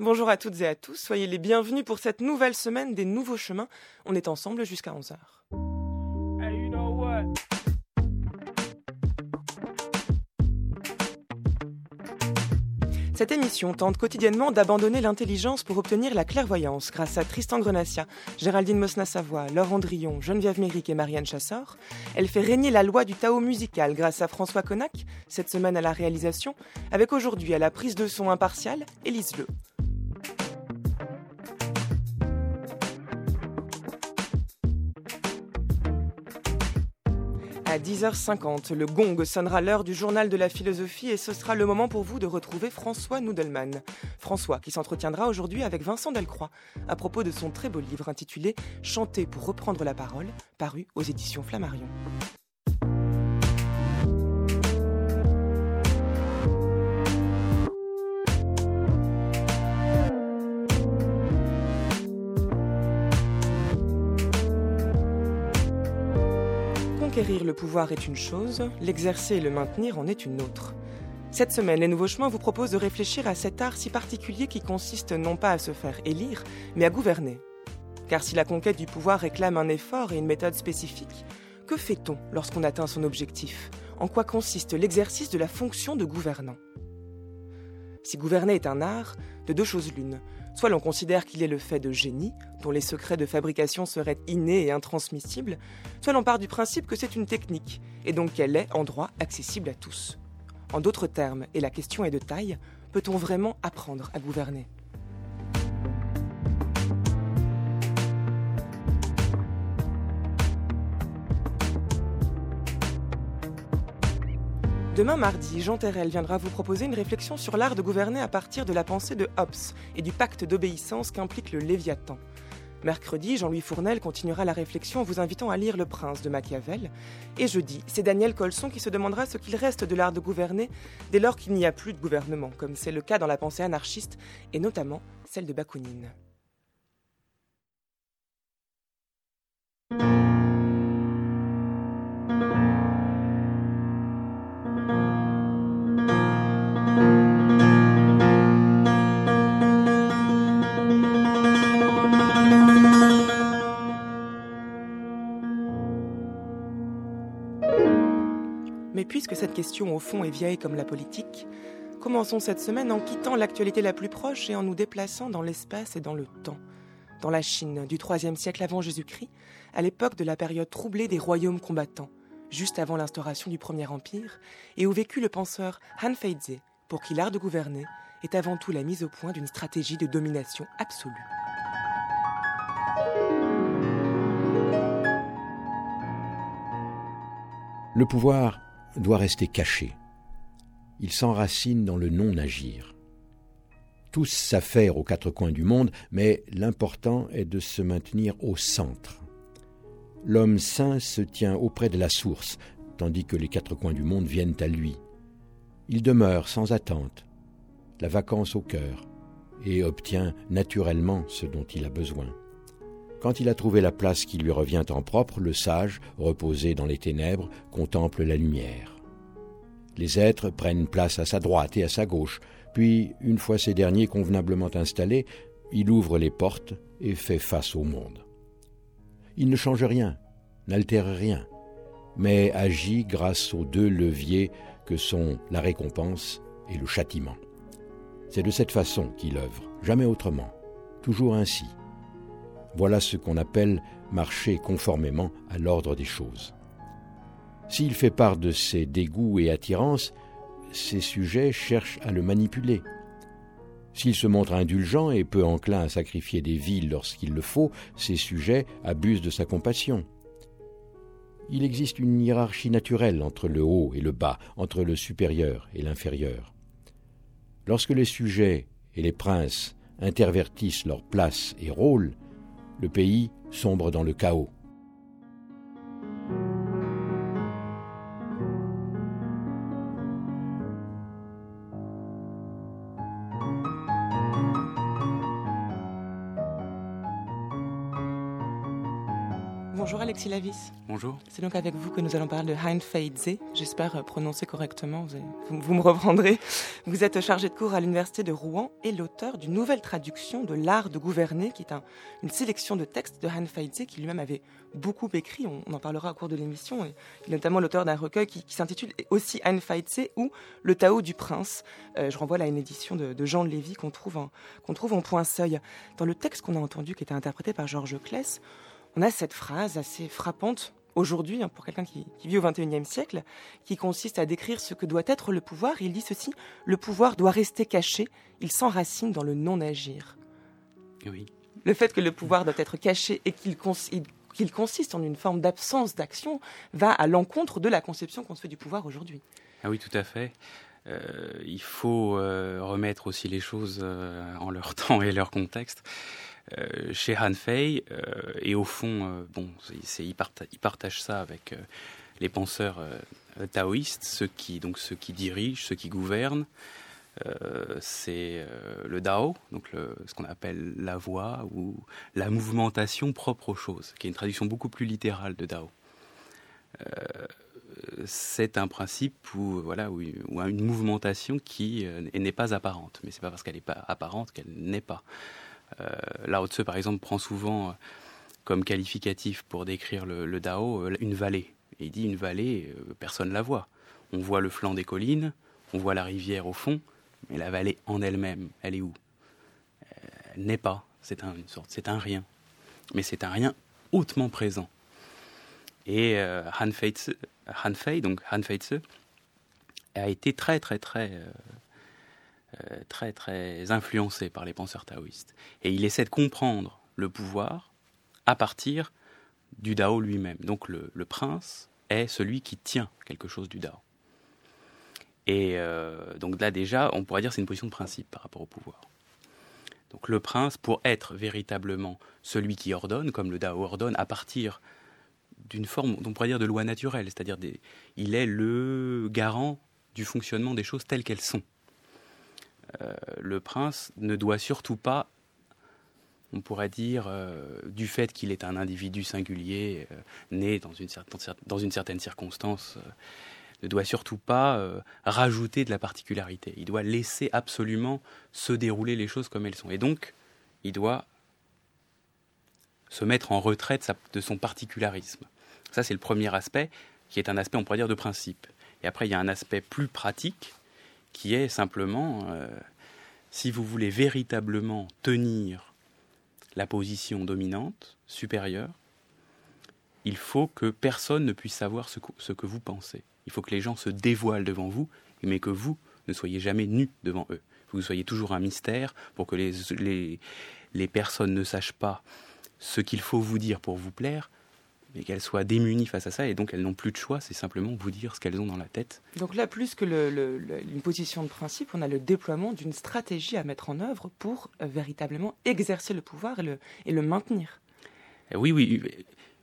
Bonjour à toutes et à tous, soyez les bienvenus pour cette nouvelle semaine des nouveaux chemins. On est ensemble jusqu'à 11h. Cette émission tente quotidiennement d'abandonner l'intelligence pour obtenir la clairvoyance grâce à Tristan Grenassia, Géraldine Mosna-Savoie, Laure Andrion, Geneviève Méric et Marianne Chassor. Elle fait régner la loi du Tao musical grâce à François Connac, cette semaine à la réalisation, avec aujourd'hui à la prise de son impartiale, Élise Le. À 10h50, le gong sonnera l'heure du journal de la philosophie et ce sera le moment pour vous de retrouver François Noudelman. François qui s'entretiendra aujourd'hui avec Vincent Delcroix à propos de son très beau livre intitulé Chanter pour reprendre la parole, paru aux éditions Flammarion. Conquérir le pouvoir est une chose, l'exercer et le maintenir en est une autre. Cette semaine, Les Nouveaux Chemins vous proposent de réfléchir à cet art si particulier qui consiste non pas à se faire élire, mais à gouverner. Car si la conquête du pouvoir réclame un effort et une méthode spécifique, que fait-on lorsqu'on atteint son objectif? En quoi consiste l'exercice de la fonction de gouvernant? Si gouverner est un art, de deux choses l'une. Soit l'on considère qu'il est le fait de génie, dont les secrets de fabrication seraient innés et intransmissibles, soit l'on part du principe que c'est une technique, et donc qu'elle est en droit accessible à tous. En d'autres termes, et la question est de taille, peut-on vraiment apprendre à gouverner? Demain mardi, Jean Terrel viendra vous proposer une réflexion sur l'art de gouverner à partir de la pensée de Hobbes et du pacte d'obéissance qu'implique le Léviathan. Mercredi, Jean-Louis Fournel continuera la réflexion en vous invitant à lire Le Prince de Machiavel. Et jeudi, c'est Daniel Colson qui se demandera ce qu'il reste de l'art de gouverner dès lors qu'il n'y a plus de gouvernement, comme c'est le cas dans la pensée anarchiste et notamment celle de Bakounine. Puisque cette question au fond est vieille comme la politique, commençons cette semaine en quittant l'actualité la plus proche et en nous déplaçant dans l'espace et dans le temps. Dans la Chine du IIIe siècle avant Jésus-Christ, à l'époque de la période troublée des royaumes combattants, juste avant l'instauration du Premier Empire, et où vécut le penseur Han Feize, pour qui l'art de gouverner est avant tout la mise au point d'une stratégie de domination absolue. Le pouvoir doit rester caché. Il s'enracine dans le non-agir. Tous s'affairent aux quatre coins du monde, mais l'important est de se maintenir au centre. L'homme saint se tient auprès de la source, tandis que les quatre coins du monde viennent à lui. Il demeure sans attente, la vacance au cœur, et obtient naturellement ce dont il a besoin. Quand il a trouvé la place qui lui revient en propre, le sage, reposé dans les ténèbres, contemple la lumière. Les êtres prennent place à sa droite et à sa gauche, puis, une fois ces derniers convenablement installés, il ouvre les portes et fait face au monde. Il ne change rien, n'altère rien, mais agit grâce aux deux leviers que sont la récompense et le châtiment. C'est de cette façon qu'il œuvre, jamais autrement, toujours ainsi. Voilà ce qu'on appelle marcher conformément à l'ordre des choses. S'il fait part de ses dégoûts et attirances, ses sujets cherchent à le manipuler. S'il se montre indulgent et peu enclin à sacrifier des vies lorsqu'il le faut, ses sujets abusent de sa compassion. Il existe une hiérarchie naturelle entre le haut et le bas, entre le supérieur et l'inférieur. Lorsque les sujets et les princes intervertissent leur place et rôle, le pays sombre dans le chaos. Alexis Lavis. Bonjour. C'est donc avec vous que nous allons parler de Hein Feidze. J'espère euh, prononcer correctement, vous, vous, me reprendrez. Vous êtes chargé de cours à l'Université de Rouen et l'auteur d'une nouvelle traduction de L'Art de gouverner, qui est un, une sélection de textes de Hein Feidze, qui lui-même avait beaucoup écrit. On, en parlera au cours de l'émission. Et il est notamment l'auteur d'un recueil qui, s'intitule aussi Hein Feidze ou Le Tao du Prince. Euh, je renvoie là à une édition de, Jean Lévy qu'on trouve, en, qu'on trouve en point seuil. Dans le texte qu'on a entendu, qui était interprété par Georges Claes, on a cette phrase assez frappante aujourd'hui, hein, pour quelqu'un qui, vit au XXIe siècle, qui consiste à décrire ce que doit être le pouvoir. Il dit ceci le pouvoir doit rester caché, il s'enracine dans le non-agir. Oui. Le fait que le pouvoir doit être caché et qu'il consiste en une forme d'absence d'action va à l'encontre de la conception qu'on se fait du pouvoir aujourd'hui. Ah oui, tout à fait. Euh, il faut euh, remettre aussi les choses euh, en leur temps et leur contexte. Euh, chez Han Fei, euh, et au fond, euh, bon, il, partage, ça avec les penseurs taoïstes, ceux qui, donc ceux qui dirigent, ceux qui gouvernent. c'est le Dao, donc ce qu'on appelle la voie ou la mouvementation propre aux choses, qui est une traduction beaucoup plus littérale de Dao. c'est un principe où, voilà, où, une mouvementation qui n'est pas apparente, mais c'est pas parce qu'elle n'est pas apparente qu'elle n'est pas. Euh, Lao Tse, par exemple, prend souvent euh, comme qualificatif pour décrire le, Dao euh, une vallée. Il dit une vallée, personne ne la voit. On voit le flanc des collines, on voit la rivière au fond, mais la vallée en elle-même, elle est où? Elle n'est pas. C'est un, une sorte, c'est un rien. Mais c'est un rien hautement présent. Et Han Fei, donc Han Fei Tse, a été très très très très très influencé par les penseurs taoïstes. Et il essaie de comprendre le pouvoir à partir du Dao lui-même. Donc le, prince est celui qui tient quelque chose du Dao. Et euh, donc là déjà, on pourrait dire c'est une position de principe par rapport au pouvoir. Donc le prince, pour être véritablement celui qui ordonne, comme le Dao ordonne, à partir d'une forme, on pourrait dire, de loi naturelle, c'est-à-dire il est le garant du fonctionnement des choses telles qu'elles sont. Euh, le prince ne doit surtout pas, on pourrait dire, euh, du fait qu'il est un individu singulier, euh, né dans une, dans une certaine circonstance, ne doit surtout pas rajouter de la particularité. Il doit laisser absolument se dérouler les choses comme elles sont. Et donc, il doit se mettre en retrait de son particularisme. Ça, c'est le premier aspect, qui est un aspect, on pourrait dire, de principe. Et après, il y a un aspect plus pratique, qui est simplement, euh, si vous voulez véritablement tenir la position dominante, supérieure, il faut que personne ne puisse savoir ce que, vous pensez. Il faut que les gens se dévoilent devant vous, mais que vous ne soyez jamais nus devant eux. Vous soyez toujours un mystère pour que les, les personnes ne sachent pas ce qu'il faut vous dire pour vous plaire, mais qu'elles soient démunies face à ça et donc elles n'ont plus de choix, c'est simplement vous dire ce qu'elles ont dans la tête. Donc là, plus que le, une position de principe, on a le déploiement d'une stratégie à mettre en œuvre pour euh, véritablement exercer le pouvoir et le, et le maintenir. Euh, oui, oui,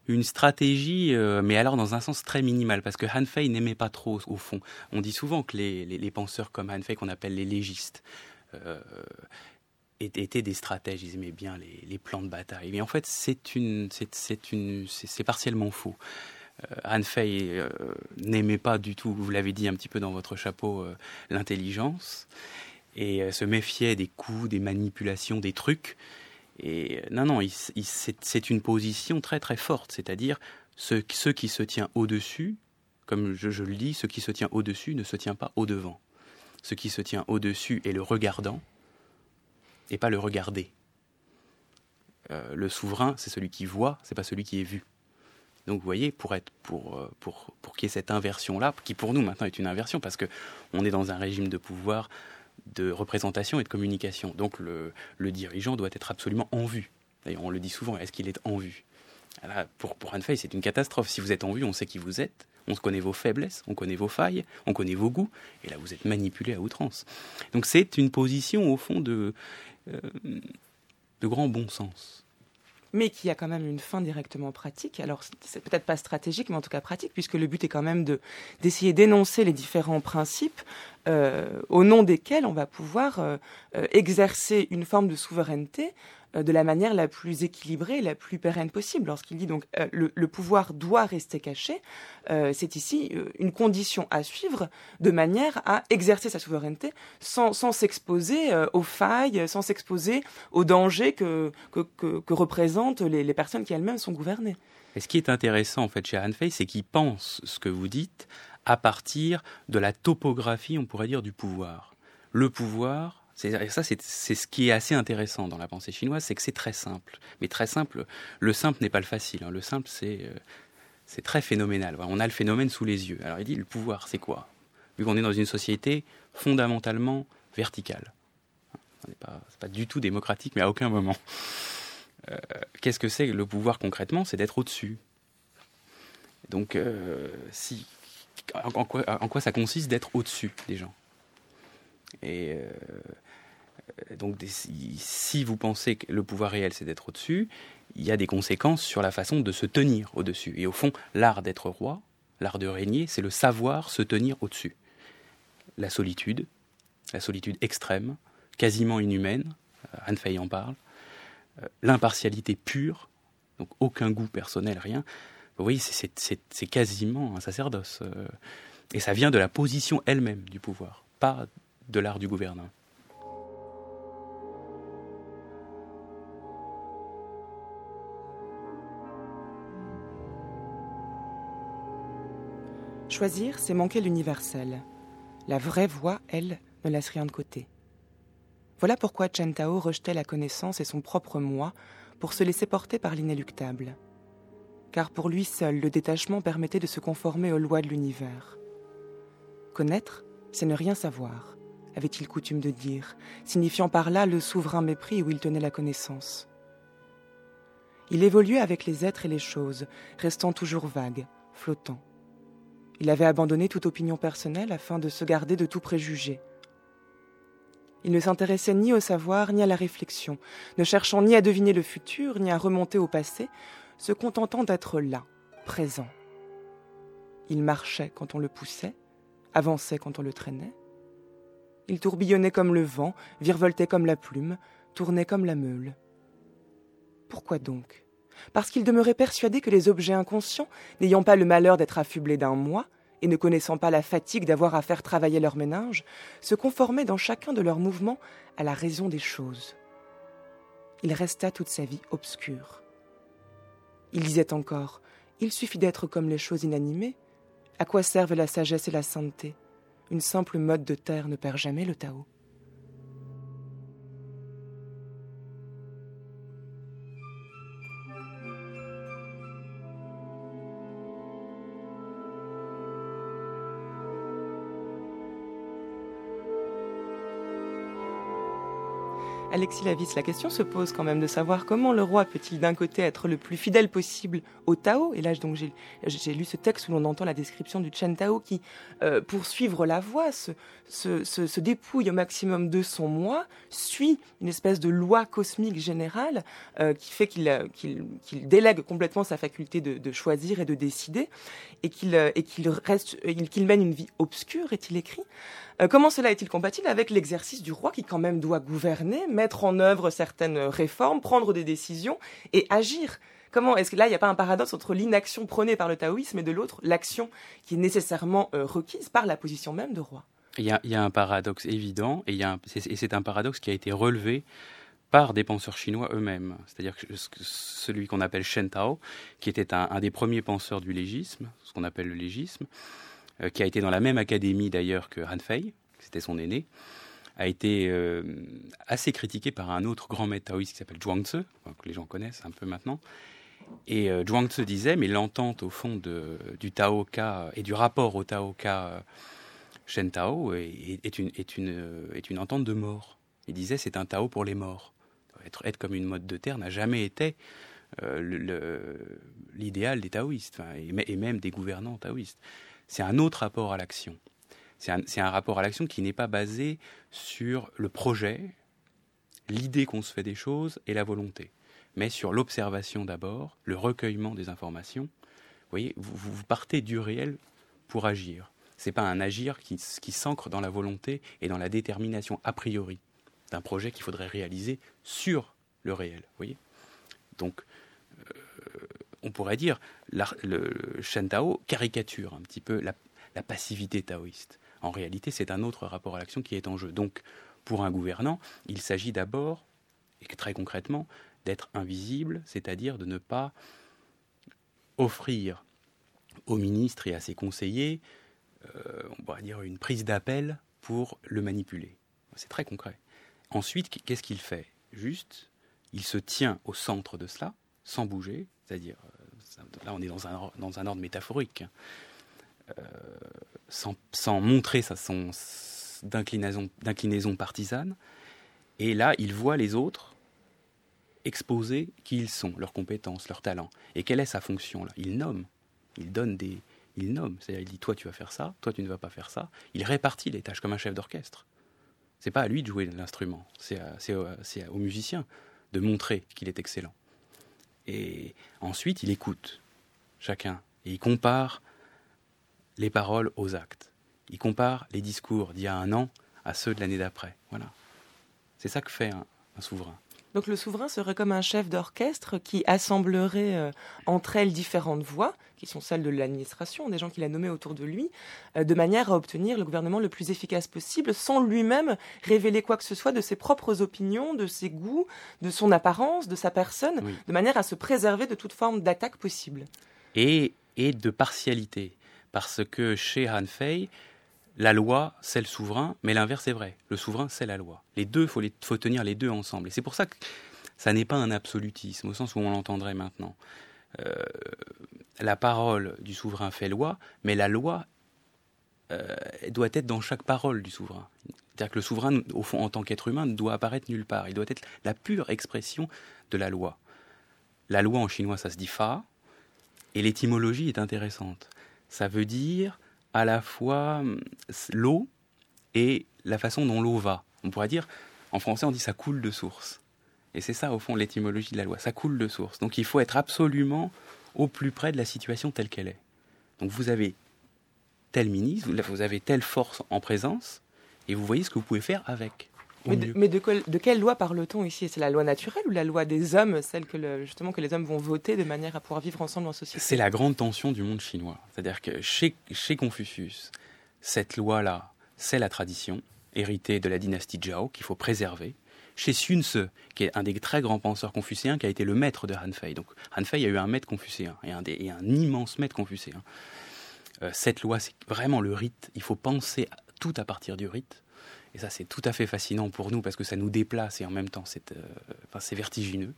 une stratégie, euh, mais alors dans un sens très minimal, parce que Han Fei n'aimait pas trop au fond. On dit souvent que les, les, penseurs comme Han Fei, qu'on appelle les légistes, étaient des stratèges, ils aimaient bien les, plans de bataille. Mais en fait, c'est partiellement faux. Euh, Anne Fay euh, n'aimait pas du tout, vous l'avez dit un petit peu dans votre chapeau, euh, l'intelligence et se méfiait des coups, des manipulations, des trucs. Et non, non, c'est une position très très forte, c'est-à-dire ce, ce, qui se tient au-dessus, comme je, je le dis, ce qui se tient au-dessus ne se tient pas au-devant. Ce qui se tient au-dessus est le regardant, et pas le regarder. Euh, le souverain, c'est celui qui voit, c'est pas celui qui est vu. Donc vous voyez, pour être pour euh, pour pour qu'il y ait cette inversion là, qui pour nous maintenant est une inversion parce que on est dans un régime de pouvoir, de représentation et de communication. Donc le, le dirigeant doit être absolument en vue. D'ailleurs, on le dit souvent, est-ce qu'il est en vue? Pour pour Anne Fay, c'est une catastrophe. Si vous êtes en vue, on sait qui vous êtes, on connaît vos faiblesses, on connaît vos failles, on connaît vos goûts, et là vous êtes manipulé à outrance. Donc c'est une position au fond de de grand bon sens mais qui a quand même une fin directement pratique. Alors, c'est peut-être pas stratégique, mais en tout cas pratique, puisque le but est quand même de, d'essayer d'énoncer les différents principes au nom desquels on va pouvoir exercer une forme de souveraineté euh, de la manière la plus équilibrée, la plus pérenne possible. Lorsqu'il dit donc euh, le, pouvoir doit rester caché, euh, c'est ici une condition à suivre de manière à exercer sa souveraineté sans, s'exposer aux failles, sans s'exposer aux dangers que, que, représentent les, personnes qui elles-mêmes sont gouvernées. Ce qui est intéressant en fait chez Han Fei, c'est qu'il pense ce que vous dites à partir de la topographie, on pourrait dire, du pouvoir. Le pouvoir, ça, c'est ce qui est assez intéressant dans la pensée chinoise, c'est que c'est très simple. Mais très simple, le simple n'est pas le facile. Hein. Le simple, c'est euh, très phénoménal. On a le phénomène sous les yeux. Alors il dit, le pouvoir, c'est quoi? Vu qu'on est dans une société fondamentalement verticale. Ce n'est pas, pas, du tout démocratique, mais à aucun moment. Euh, qu'est-ce que c'est le pouvoir concrètement? C'est d'être au-dessus. Donc, euh, si, en, quoi, ça consiste d'être au-dessus des gens Et euh, donc si vous pensez que le pouvoir réel c'est d'être au-dessus, il y a des conséquences sur la façon de se tenir au-dessus. Et au fond, l'art d'être roi, l'art de régner, c'est le savoir se tenir au-dessus. La solitude, la solitude extrême, quasiment inhumaine, euh, Anne Fay en parle, euh, l'impartialité pure, donc aucun goût personnel, rien. Voyez, c'est quasiment un sacerdoce. Et ça vient de la position elle-même du pouvoir, pas de l'art du gouvernement. Choisir, c'est manquer l'universel. La vraie voix, elle, ne laisse rien de côté. Voilà pourquoi Chen Tao rejetait la connaissance et son propre moi pour se laisser porter par l'inéluctable. Car pour lui seul, le détachement permettait de se conformer aux lois de l'univers. Connaître, c'est ne rien savoir, avait-il coutume de dire, signifiant par là le souverain mépris où il tenait la connaissance. Il évoluait avec les êtres et les choses, restant toujours vague, flottant. Il avait abandonné toute opinion personnelle afin de se garder de tout préjugé. Il ne s'intéressait ni au savoir ni à la réflexion, ne cherchant ni à deviner le futur ni à remonter au passé, se contentant d'être là, présent. Il marchait quand on le poussait, avançait quand on le traînait. Il tourbillonnait comme le vent, virevoltait comme la plume, tournait comme la meule. Pourquoi donc? Parce qu'il demeurait persuadé que les objets inconscients, n'ayant pas le malheur d'être affublés d'un moi, et ne connaissant pas la fatigue d'avoir à faire travailler leur ménage, se conformaient dans chacun de leurs mouvements à la raison des choses. Il resta toute sa vie obscur. Il disait encore Il suffit d'être comme les choses inanimées. À quoi servent la sagesse et la sainteté? Une simple mode de terre ne perd jamais le Tao. Alexis Lavis, la question se pose quand même de savoir comment le roi peut-il d'un côté être le plus fidèle possible au Tao, et là donc j'ai lu ce texte où l'on entend la description du Chen Tao qui, euh, pour suivre la voie, se, dépouille au maximum de son moi, suit une espèce de loi cosmique générale euh, qui fait qu'il délègue complètement sa faculté de, choisir et de décider, et qu'il euh, mène une vie obscure, est-il écrit. Euh, comment cela est-il compatible avec l'exercice du roi qui quand même doit gouverner, mettre en œuvre certaines réformes, prendre des décisions et agir Comment est-ce que là, il n'y a pas un paradoxe entre l'inaction prônée par le taoïsme et de l'autre, l'action qui est nécessairement euh, requise par la position même de roi? Il y, a, un paradoxe évident, et, c'est un paradoxe qui a été relevé par des penseurs chinois eux-mêmes. C'est-à-dire que celui qu'on appelle Shen Tao, qui était un, des premiers penseurs du légisme, ce qu'on appelle le légisme, euh, qui a été dans la même académie d'ailleurs que Han Fei, c'était son aîné, a été euh, assez critiqué par un autre grand maître taoïste qui s'appelle Zhuangzi, que les gens connaissent un peu maintenant. Et euh, Zhuangzi disait, mais l'entente au fond de, du Taoka et du rapport au Taoka Shen Tao est, une, est, une, est une entente de mort. Il disait, c'est un Tao pour les morts. Être, être comme une mode de terre n'a jamais été l'idéal des taoïstes, et, même des gouvernants taoïstes c'est un autre rapport à l'action. C'est un, rapport à l'action qui n'est pas basé sur le projet, l'idée qu'on se fait des choses et la volonté, mais sur l'observation d'abord, le recueillement des informations. Vous voyez, vous, partez du réel pour agir. C'est pas un agir qui, qui s'ancre dans la volonté et dans la détermination a priori d'un projet qu'il faudrait réaliser sur le réel. voyez Donc, euh, on pourrait dire, le Shen Tao caricature un petit peu la, la passivité taoïste. En réalité, c'est un autre rapport à l'action qui est en jeu. Donc, pour un gouvernant, il s'agit d'abord, et très concrètement, d'être invisible, c'est-à-dire de ne pas offrir aux ministres et à ses conseillers, euh, on pourrait dire, une prise d'appel pour le manipuler. C'est très concret. Ensuite, qu'est-ce qu'il fait? Juste, il se tient au centre de cela, sans bouger, c'est-à-dire, euh, là on est dans un, ordre métaphorique, hein. Sans, sans, montrer sa son d'inclinaison partisane, et là il voit les autres exposer qui ils sont, leurs compétences, leurs talents, et quelle est sa fonction là? Il nomme, il donne des, il nomme, c'est-à-dire il dit toi tu vas faire ça, toi tu ne vas pas faire ça, il répartit les tâches comme un chef d'orchestre. C'est pas à lui de jouer l'instrument, c'est au musicien de montrer qu'il est excellent. Et ensuite, il écoute chacun. Et il compare les paroles aux actes. Il compare les discours d'il y a un an à ceux de l'année d'après. Voilà. C'est ça que fait un souverain. Donc le souverain serait comme un chef d'orchestre qui assemblerait euh, entre elles différentes voix, qui sont celles de l'administration, des gens qu'il a nommés autour de lui, euh, de manière à obtenir le gouvernement le plus efficace possible, sans lui-même révéler quoi que ce soit de ses propres opinions, de ses goûts, de son apparence, de sa personne, de manière à se préserver de toute forme d'attaque possible. Et, et de partialité, parce que chez Han Fei, la loi, c'est le souverain, mais l'inverse est vrai. Le souverain, c'est la loi. Les deux, il faut, tenir les deux ensemble. Et c'est pour ça que ça n'est pas un absolutisme, au sens où on l'entendrait maintenant. Euh, la parole du souverain fait loi, mais la loi euh, doit être dans chaque parole du souverain. C'est-à-dire que le souverain, au fond, en tant qu'être humain, ne doit apparaître nulle part. Il doit être la pure expression de la loi. La loi en chinois, ça se dit fa, et l'étymologie est intéressante. Ça veut dire à la fois hum, l'eau et la façon dont l'eau va. On pourrait dire, en français, on dit ça coule de source. Et c'est ça, au fond, l'étymologie de la loi. Ça coule de source. Donc il faut être absolument au plus près de la situation telle qu'elle est. Donc vous avez tel ministre, vous avez telle force en présence, et vous voyez ce que vous pouvez faire avec. Mais, de, quelle loi parle-t-on ici? C'est la loi naturelle ou la loi des hommes, celle que justement que les hommes vont voter de manière à pouvoir vivre ensemble en société? C'est la grande tension du monde chinois. C'est-à-dire que chez, Confucius, cette loi-là, c'est la tradition héritée de la dynastie Zhao qu'il faut préserver. Chez Sun Tzu, qui est un des très grands penseurs confucéens, qui a été le maître de Han Fei. Donc Han Fei a eu un maître confucéen et un, et un immense maître confucéen. Euh, cette loi, c'est vraiment le rite. Il faut penser tout à partir du rite. Et ça, c'est tout à fait fascinant pour nous parce que ça nous déplace et en même temps, c'est euh, vertigineux.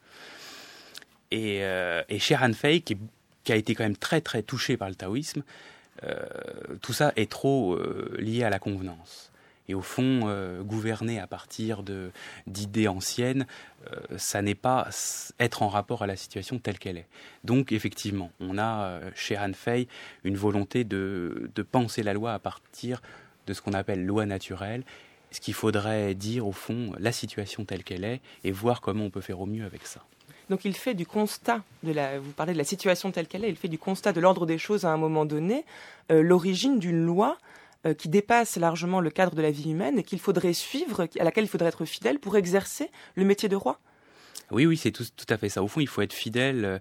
Et, euh, et chez Han Fei, qui, a été quand même très très touché par le taoïsme, euh, tout ça est trop lié à la convenance. Et au fond, gouverner à partir d'idées anciennes, ça n'est pas être en rapport à la situation telle qu'elle est. Donc effectivement, on a chez Han Fei une volonté de penser la loi à partir de ce qu'on appelle loi naturelle ce qu'il faudrait dire au fond la situation telle qu'elle est et voir comment on peut faire au mieux avec ça. Donc il fait du constat de la, vous parlez de la situation telle qu'elle est, il fait du constat de l'ordre des choses à un moment donné, euh, l'origine d'une loi euh, qui dépasse largement le cadre de la vie humaine et qu'il faudrait suivre, à laquelle il faudrait être fidèle pour exercer le métier de roi. Oui, oui, c'est tout, à fait ça. Au fond, il faut être fidèle. Euh,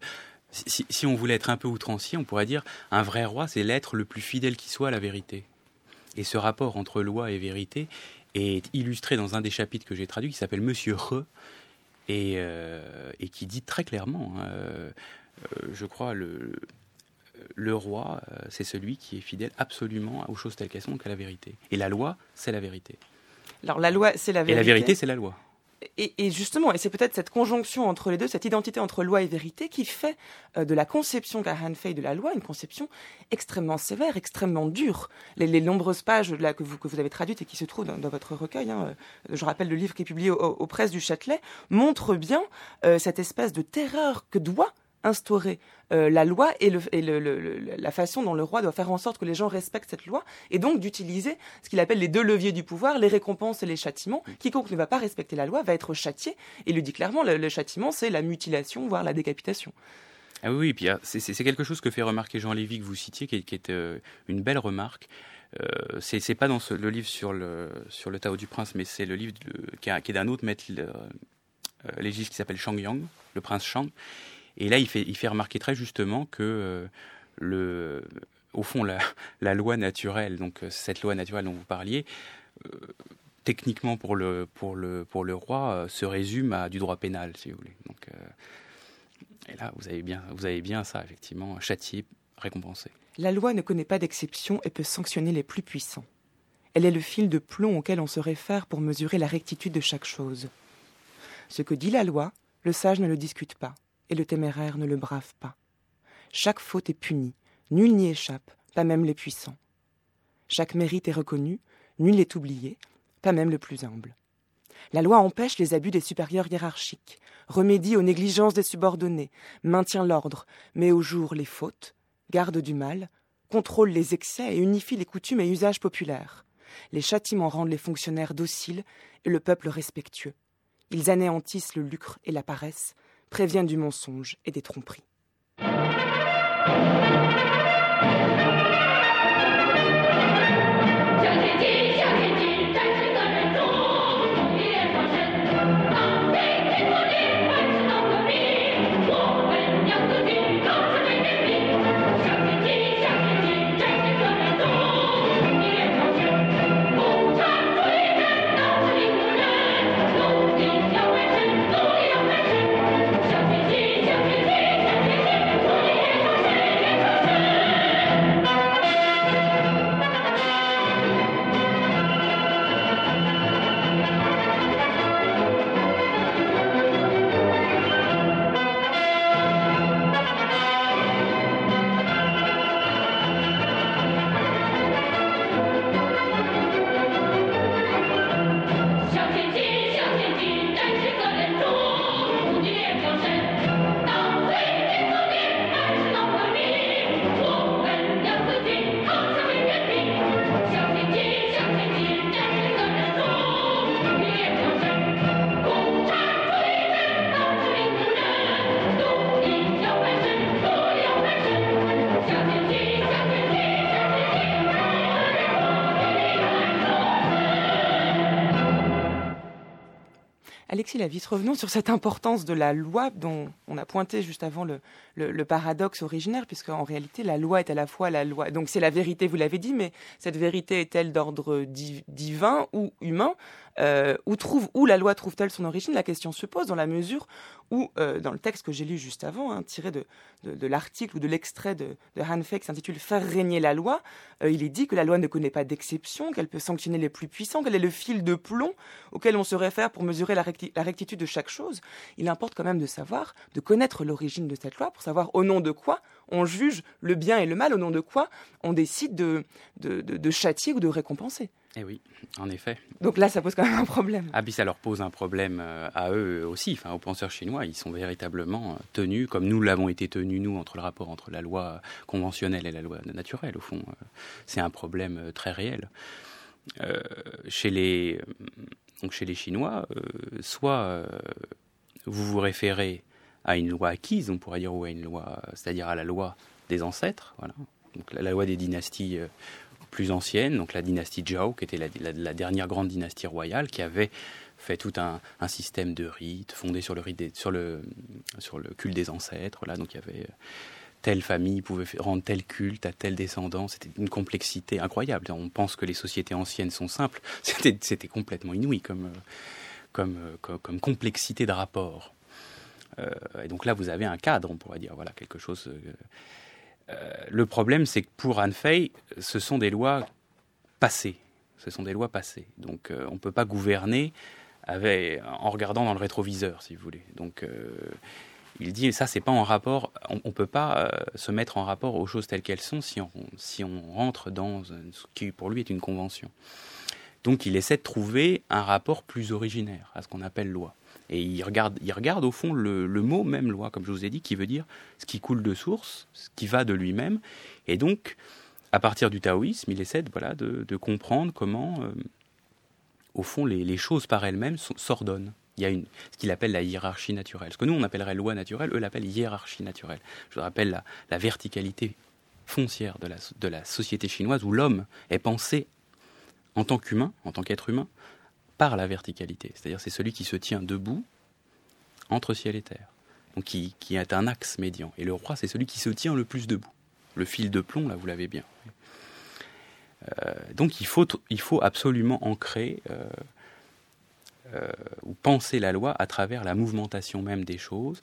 si, si, on voulait être un peu outrancier, on pourrait dire un vrai roi, c'est l'être le plus fidèle qui soit à la vérité. Et ce rapport entre loi et vérité, est illustré dans un des chapitres que j'ai traduit qui s'appelle Monsieur Re et, euh, et, qui dit très clairement, hein, euh, je crois, le, le roi, euh, c'est celui qui est fidèle absolument aux choses telles qu'elles sont, donc à la vérité. Et la loi, c'est la vérité. Alors la loi, c'est la vérité. Et la vérité, c'est la loi et, justement, et c'est peut-être cette conjonction entre les deux, cette identité entre loi et vérité, qui fait euh, de la conception qu'a Fei de la loi une conception extrêmement sévère, extrêmement dure. Les, nombreuses pages là, que, vous, que vous avez traduites et qui se trouvent dans, votre recueil, hein, euh, je rappelle le livre qui est publié aux presses du Châtelet, montrent bien euh, cette espèce de terreur que doit instaurer euh, la loi et, la façon dont le roi doit faire en sorte que les gens respectent cette loi, et donc d'utiliser ce qu'il appelle les deux leviers du pouvoir, les récompenses et les châtiments. Quiconque ne va pas respecter la loi va être châtié, et il le dit clairement, le, châtiment, c'est la mutilation, voire la décapitation. Ah oui, puis c'est quelque chose que fait remarquer Jean Lévy que vous citiez, qui est, euh, une belle remarque. Euh, c'est pas dans le livre sur le, sur le Tao du Prince, mais c'est le livre qui, est d'un autre maître euh, légiste qui s'appelle Shang Yang, le prince Shang. Et là, il fait, remarquer très justement que euh, le, au fond, la, loi naturelle, donc cette loi naturelle dont vous parliez, techniquement pour le, pour le, pour le roi, se résume à du droit pénal, si vous voulez. Donc, et là, vous avez bien, vous avez bien ça, effectivement, châtier, récompensé. La loi ne connaît pas d'exception et peut sanctionner les plus puissants. Elle est le fil de plomb auquel on se réfère pour mesurer la rectitude de chaque chose. Ce que dit la loi, le sage ne le discute pas, et le téméraire ne le brave pas. Chaque faute est punie, nul n'y échappe, pas même les puissants. Chaque mérite est reconnu, nul n'est oublié, pas même le plus humble. La loi empêche les abus des supérieurs hiérarchiques, remédie aux négligences des subordonnés, maintient l'ordre, met au jour les fautes, garde du mal, contrôle les excès et unifie les coutumes et usages populaires. Les châtiments rendent les fonctionnaires dociles et le peuple respectueux. Ils anéantissent le lucre et la paresse, préviennent du mensonge et des tromperies. Alexis Lavis, revenons sur cette importance de la loi dont on a pointé juste avant le, le, paradoxe originaire, puisque en réalité la loi est à la fois la loi. Donc c'est la vérité, vous l'avez dit, mais cette vérité est-elle d'ordre divin ou humain? Euh, où, trouve, la loi trouve-t-elle son origine? La question se pose dans la mesure où, euh, dans le texte que j'ai lu juste avant, hein, tiré de, l'article ou de l'extrait de, de qui s'intitule Faire régner la loi, euh, il est dit que la loi ne connaît pas d'exception, qu'elle peut sanctionner les plus puissants, qu'elle est le fil de plomb auquel on se réfère pour mesurer la, rectitude de chaque chose. Il importe quand même de savoir, de connaître l'origine de cette loi pour savoir au nom de quoi on juge le bien et le mal, au nom de quoi on décide de, de, de châtier ou de récompenser. Eh oui, en effet. Donc là, ça pose quand même un problème. Ah, puis ça leur pose un problème euh, à eux aussi, enfin aux penseurs chinois. Ils sont véritablement euh, tenus, comme nous l'avons été tenus, nous, entre le rapport entre la loi conventionnelle et la loi naturelle, au fond. Euh, c'est un problème très réel. chez, les, donc chez les Chinois, soit vous vous référez à une loi acquise, on pourrait dire, ou à une loi, c'est-à-dire à la loi des ancêtres, voilà. Donc la, la loi des dynasties plus ancienne, donc la dynastie Zhao, qui était la, dernière grande dynastie royale, qui avait fait tout un, système de rites fondé sur le, rite sur le, sur le culte des ancêtres. Là, donc il y avait euh, telle famille pouvait rendre tel culte à tel descendant. C'était une complexité incroyable. On pense que les sociétés anciennes sont simples. C'était complètement inouï comme, euh, comme, euh, comme, complexité de rapport. et donc là, vous avez un cadre, on pourrait dire, voilà, quelque chose le problème, c'est que pour Anne ce sont des lois passées. Ce sont des lois passées. Donc euh, on ne peut pas gouverner avec, en regardant dans le rétroviseur, si vous voulez. Donc euh, il dit, ça, c'est pas en rapport, on ne peut pas se mettre en rapport aux choses telles qu'elles sont si on, si on rentre dans ce qui, pour lui, est une convention. Donc il essaie de trouver un rapport plus originaire à ce qu'on appelle loi. Et il regarde, il regarde au fond le, mot même loi, comme je vous ai dit, qui veut dire ce qui coule de source, ce qui va de lui-même. Et donc, à partir du taoïsme, il essaie de, voilà, de, comprendre comment, euh, au fond, les, choses par elles-mêmes s'ordonnent. Il y a une, ce qu'il appelle la hiérarchie naturelle. Ce que nous, on appellerait loi naturelle, eux l'appellent hiérarchie naturelle. Je rappelle la, la verticalité foncière de la, de la société chinoise où l'homme est pensé en tant qu'humain, en tant qu'être humain, par la verticalité. C'est-à-dire c'est celui qui se tient debout entre ciel et terre, donc qui, est un axe médian. Et le roi, c'est celui qui se tient le plus debout. Le fil de plomb, là, vous l'avez bien. Euh, donc il faut, il faut absolument ancrer euh, euh, ou penser la loi à travers la mouvementation même des choses,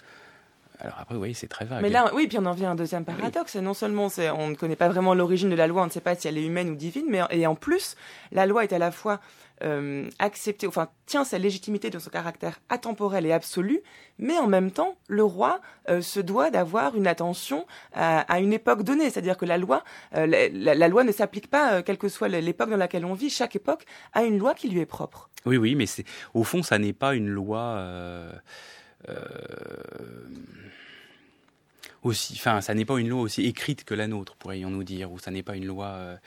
alors après, oui, c'est très vague. Mais là, oui, puis on en vient à un deuxième paradoxe. Non seulement on ne connaît pas vraiment l'origine de la loi, on ne sait pas si elle est humaine ou divine, mais et en plus, la loi est à la fois euh, acceptée, enfin tient sa légitimité de son caractère atemporel et absolu, mais en même temps, le roi euh, se doit d'avoir une attention à, une époque donnée. C'est-à-dire que la loi, euh, la, loi ne s'applique pas, quelle que soit l'époque dans laquelle on vit. Chaque époque a une loi qui lui est propre. Oui, oui, mais au fond, ça n'est pas une loi aussi, enfin, ça n'est pas une loi aussi écrite que la nôtre, pourrions-nous dire, ou ça n'est pas une loi, euh,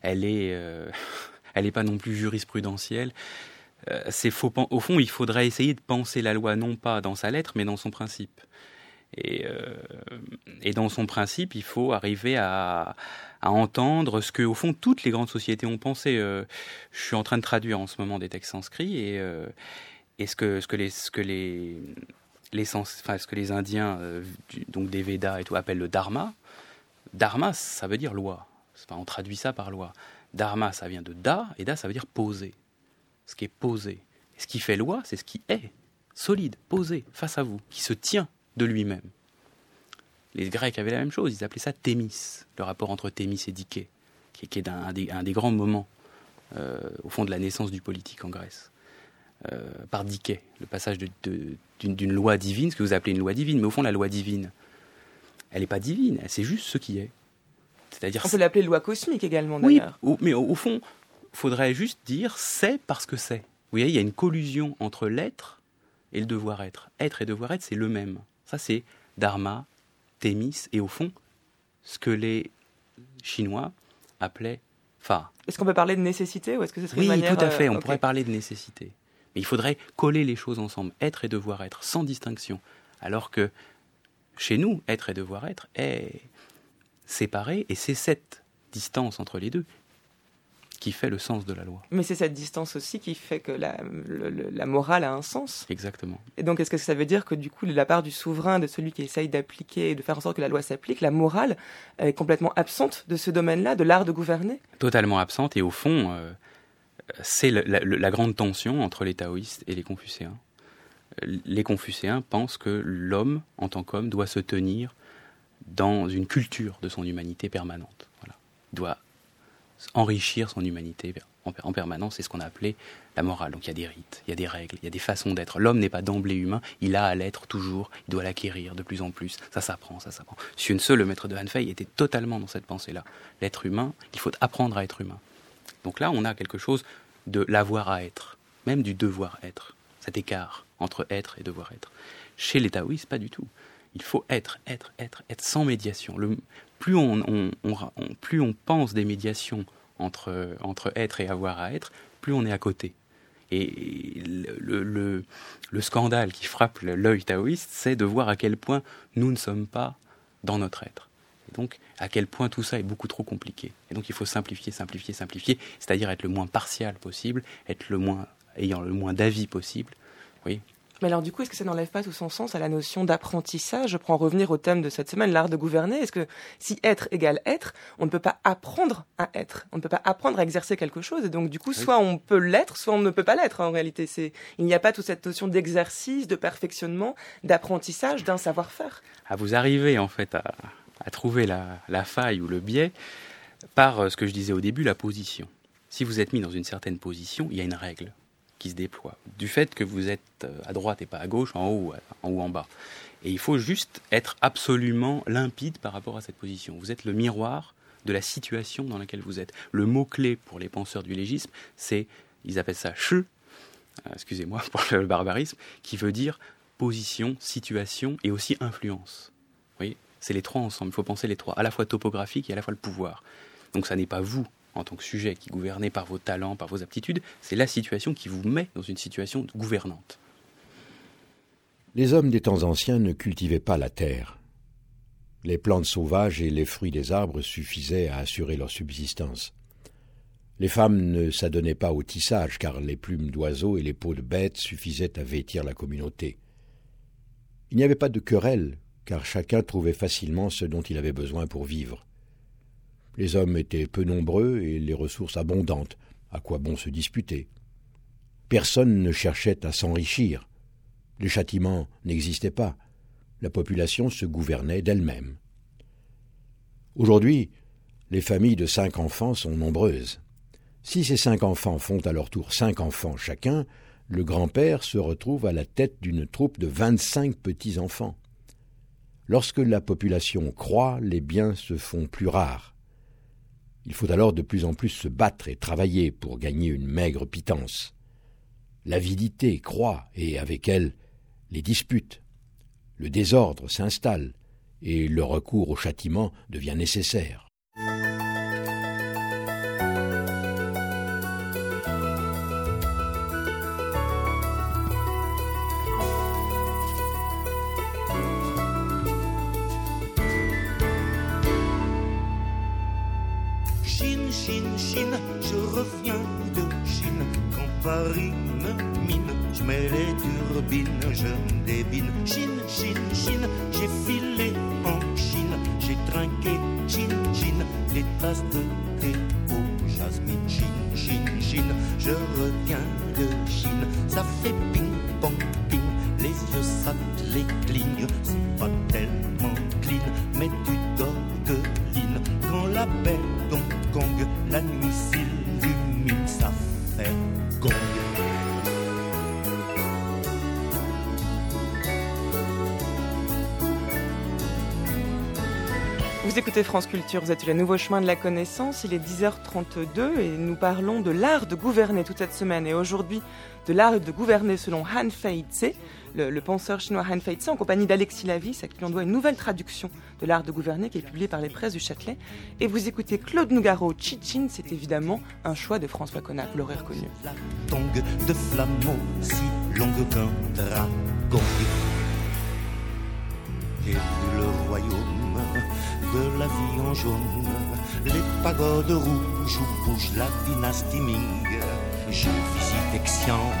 elle est, euh, elle n'est pas non plus jurisprudentielle. Euh, c'est faux. Au fond, il faudrait essayer de penser la loi non pas dans sa lettre, mais dans son principe. Et, dans son principe, il faut arriver à, à, entendre ce que, au fond, toutes les grandes sociétés ont pensé. je suis en train de traduire en ce moment des textes sanscrits et, et ce que, les, Indiens, euh, donc des Védas et tout, appellent le Dharma. Dharma, ça veut dire loi. On traduit ça par loi. Dharma, ça vient de da, et da, ça veut dire poser. Ce qui est posé. ce qui fait loi, c'est ce qui est solide, posé, face à vous, qui se tient de lui-même. Les Grecs avaient la même chose, ils appelaient ça Thémis, le rapport entre Thémis et Diké, qui, est un, des, grands moments, euh, au fond, de la naissance du politique en Grèce. Euh, par Dickey, le passage d'une loi divine, ce que vous appelez une loi divine, mais au fond la loi divine, elle n'est pas divine, c'est juste ce qui est. C'est-à-dire on peut l'appeler loi cosmique également d'ailleurs. Oui, mais au, fond, faudrait juste dire c'est parce que c'est. Vous voyez, il y a une collusion entre l'être et le devoir être. Être et devoir être, c'est le même. Ça, c'est Dharma, Thémis, et au fond, ce que les Chinois appelaient Fa. Est-ce qu'on peut parler de nécessité ou est-ce que ce serait oui, une tout à fait. On euh, pourrait parler de nécessité il faudrait coller les choses ensemble, être et devoir être, sans distinction. Alors que chez nous, être et devoir être est séparé, et c'est cette distance entre les deux qui fait le sens de la loi. Mais c'est cette distance aussi qui fait que la, la, morale a un sens. Exactement. Et donc, est-ce que ça veut dire que du coup, de la part du souverain, de celui qui essaye d'appliquer et de faire en sorte que la loi s'applique, la morale est complètement absente de ce domaine-là, de l'art de gouverner? Totalement absente, et au fond, euh, c'est la, grande tension entre les taoïstes et les confucéens. Les confucéens pensent que l'homme, en tant qu'homme, doit se tenir dans une culture de son humanité permanente. Voilà. Il doit enrichir son humanité en, permanence, c'est ce qu'on a appelé la morale. Donc il y a des rites, il y a des règles, il y a des façons d'être. L'homme n'est pas d'emblée humain, il a à l'être toujours, il doit l'acquérir de plus en plus. Ça s'apprend, ça s'apprend. Xun le maître de Han Fei, était totalement dans cette pensée-là. L'être humain, il faut apprendre à être humain. Donc là, on a quelque chose de l'avoir à être, même du devoir être, cet écart entre être et devoir être. Chez les taoïstes, pas du tout. Il faut être, être, être, être sans médiation. plus, on, plus on pense des médiations entre, entre être et avoir à être, plus on est à côté. Et le, le scandale qui frappe l'œil taoïste, c'est de voir à quel point nous ne sommes pas dans notre être. Et donc, à quel point tout ça est beaucoup trop compliqué. Et donc, il faut simplifier, simplifier, simplifier, c'est-à-dire être le moins partial possible, être le moins, ayant le moins d'avis possible. Oui. Mais alors, du coup, est-ce que ça n'enlève pas tout son sens à la notion d'apprentissage? Je prends en revenir au thème de cette semaine, l'art de gouverner. Est-ce que si être égale être, on ne peut pas apprendre à être? On ne peut pas apprendre à exercer quelque chose. Et donc, du coup, soit on peut l'être, soit on ne peut pas l'être. En réalité, c'est il n'y a pas toute cette notion d'exercice, de perfectionnement, d'apprentissage, d'un savoir-faire. À vous arriver, en fait, à, à trouver la, faille ou le biais par euh, ce que je disais au début, la position. Si vous êtes mis dans une certaine position, il y a une règle qui se déploie. Du fait que vous êtes euh, à droite et pas à gauche, en haut, en haut, en bas. Et il faut juste être absolument limpide par rapport à cette position. Vous êtes le miroir de la situation dans laquelle vous êtes. Le mot-clé pour les penseurs du légisme, c'est, ils appellent ça che, euh, excusez-moi pour le barbarisme, qui veut dire position, situation et aussi influence. Vous voyez? C'est les trois ensemble. Il faut penser les trois, à la fois topographique et à la fois le pouvoir. Donc ça n'est pas vous, en tant que sujet, qui gouvernez par vos talents, par vos aptitudes, c'est la situation qui vous met dans une situation gouvernante. Les hommes des temps anciens ne cultivaient pas la terre. Les plantes sauvages et les fruits des arbres suffisaient à assurer leur subsistance. Les femmes ne s'adonnaient pas au tissage, car les plumes d'oiseaux et les peaux de bêtes suffisaient à vêtir la communauté. Il n'y avait pas de querelle, car chacun trouvait facilement ce dont il avait besoin pour vivre. Les hommes étaient peu nombreux et les ressources abondantes, à quoi bon se disputer Personne ne cherchait à s'enrichir. Les châtiments n'existaient pas. La population se gouvernait d'elle-même. Aujourd'hui, les familles de cinq enfants sont nombreuses. Si ces cinq enfants font à leur tour cinq enfants chacun, le grand-père se retrouve à la tête d'une troupe de vingt-cinq petits-enfants. Lorsque la population croît, les biens se font plus rares. Il faut alors de plus en plus se battre et travailler pour gagner une maigre pitance. L'avidité croît et avec elle les disputes. Le désordre s'installe et le recours au châtiment devient nécessaire. farine, mine, je mets les turbines, je me débine, chine, chine, chine, j'ai filé en Chine, j'ai trinqué, chine, chine, des tasses de thé au jasmine, chine, chine, chine, je reviens de Chine, ça fait ping, pong, ping, les yeux ça les clignent, c'est pas tellement clean, mais tu dors de ligne, quand la belle Vous écoutez France Culture, vous êtes sur les nouveaux chemins de la connaissance, il est 10h32 et nous parlons de l'art de gouverner toute cette semaine et aujourd'hui de l'art de gouverner selon Han Fei-tse, le, penseur chinois Han Fei-tse en compagnie d'Alexis Lavis à qui l'on doit une nouvelle traduction de l'art de gouverner qui est publiée par les presses du Châtelet. Et vous écoutez Claude Nougaro, Chichin, c'est évidemment un choix de François Connac, vous l'aurez reconnu. La tongue de flammeau, si longue qu'un dragon. Le royaume de la vie en jaune, les pagodes rouges où bouge la dynastie Ming. J'ai visité Xi'an,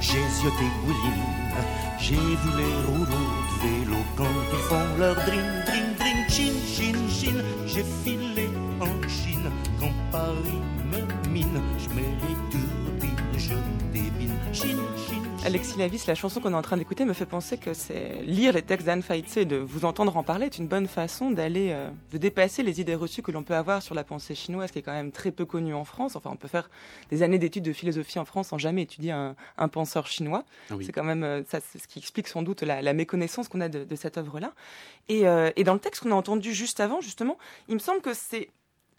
j'ai zioté Guilin, j'ai vu les rouleaux de vélo quand ils font leur dream, dream, dream, chin, chin, chin. J'ai filé en Chine quand Paris me mine, je mets les turbines, je débine, chin, chin. Alexis Lavis, la chanson qu'on est en train d'écouter me fait penser que c'est lire les textes d'Anne Faitze et de vous entendre en parler est une bonne façon d'aller, euh, de dépasser les idées reçues que l'on peut avoir sur la pensée chinoise, qui est quand même très peu connue en France. Enfin, on peut faire des années d'études de philosophie en France sans jamais étudier un, penseur chinois. Ah c'est quand même euh, ça, ce qui explique sans doute la, méconnaissance qu'on a de, cette œuvre-là. Et, euh, et dans le texte qu'on a entendu juste avant, justement, il me semble que c'est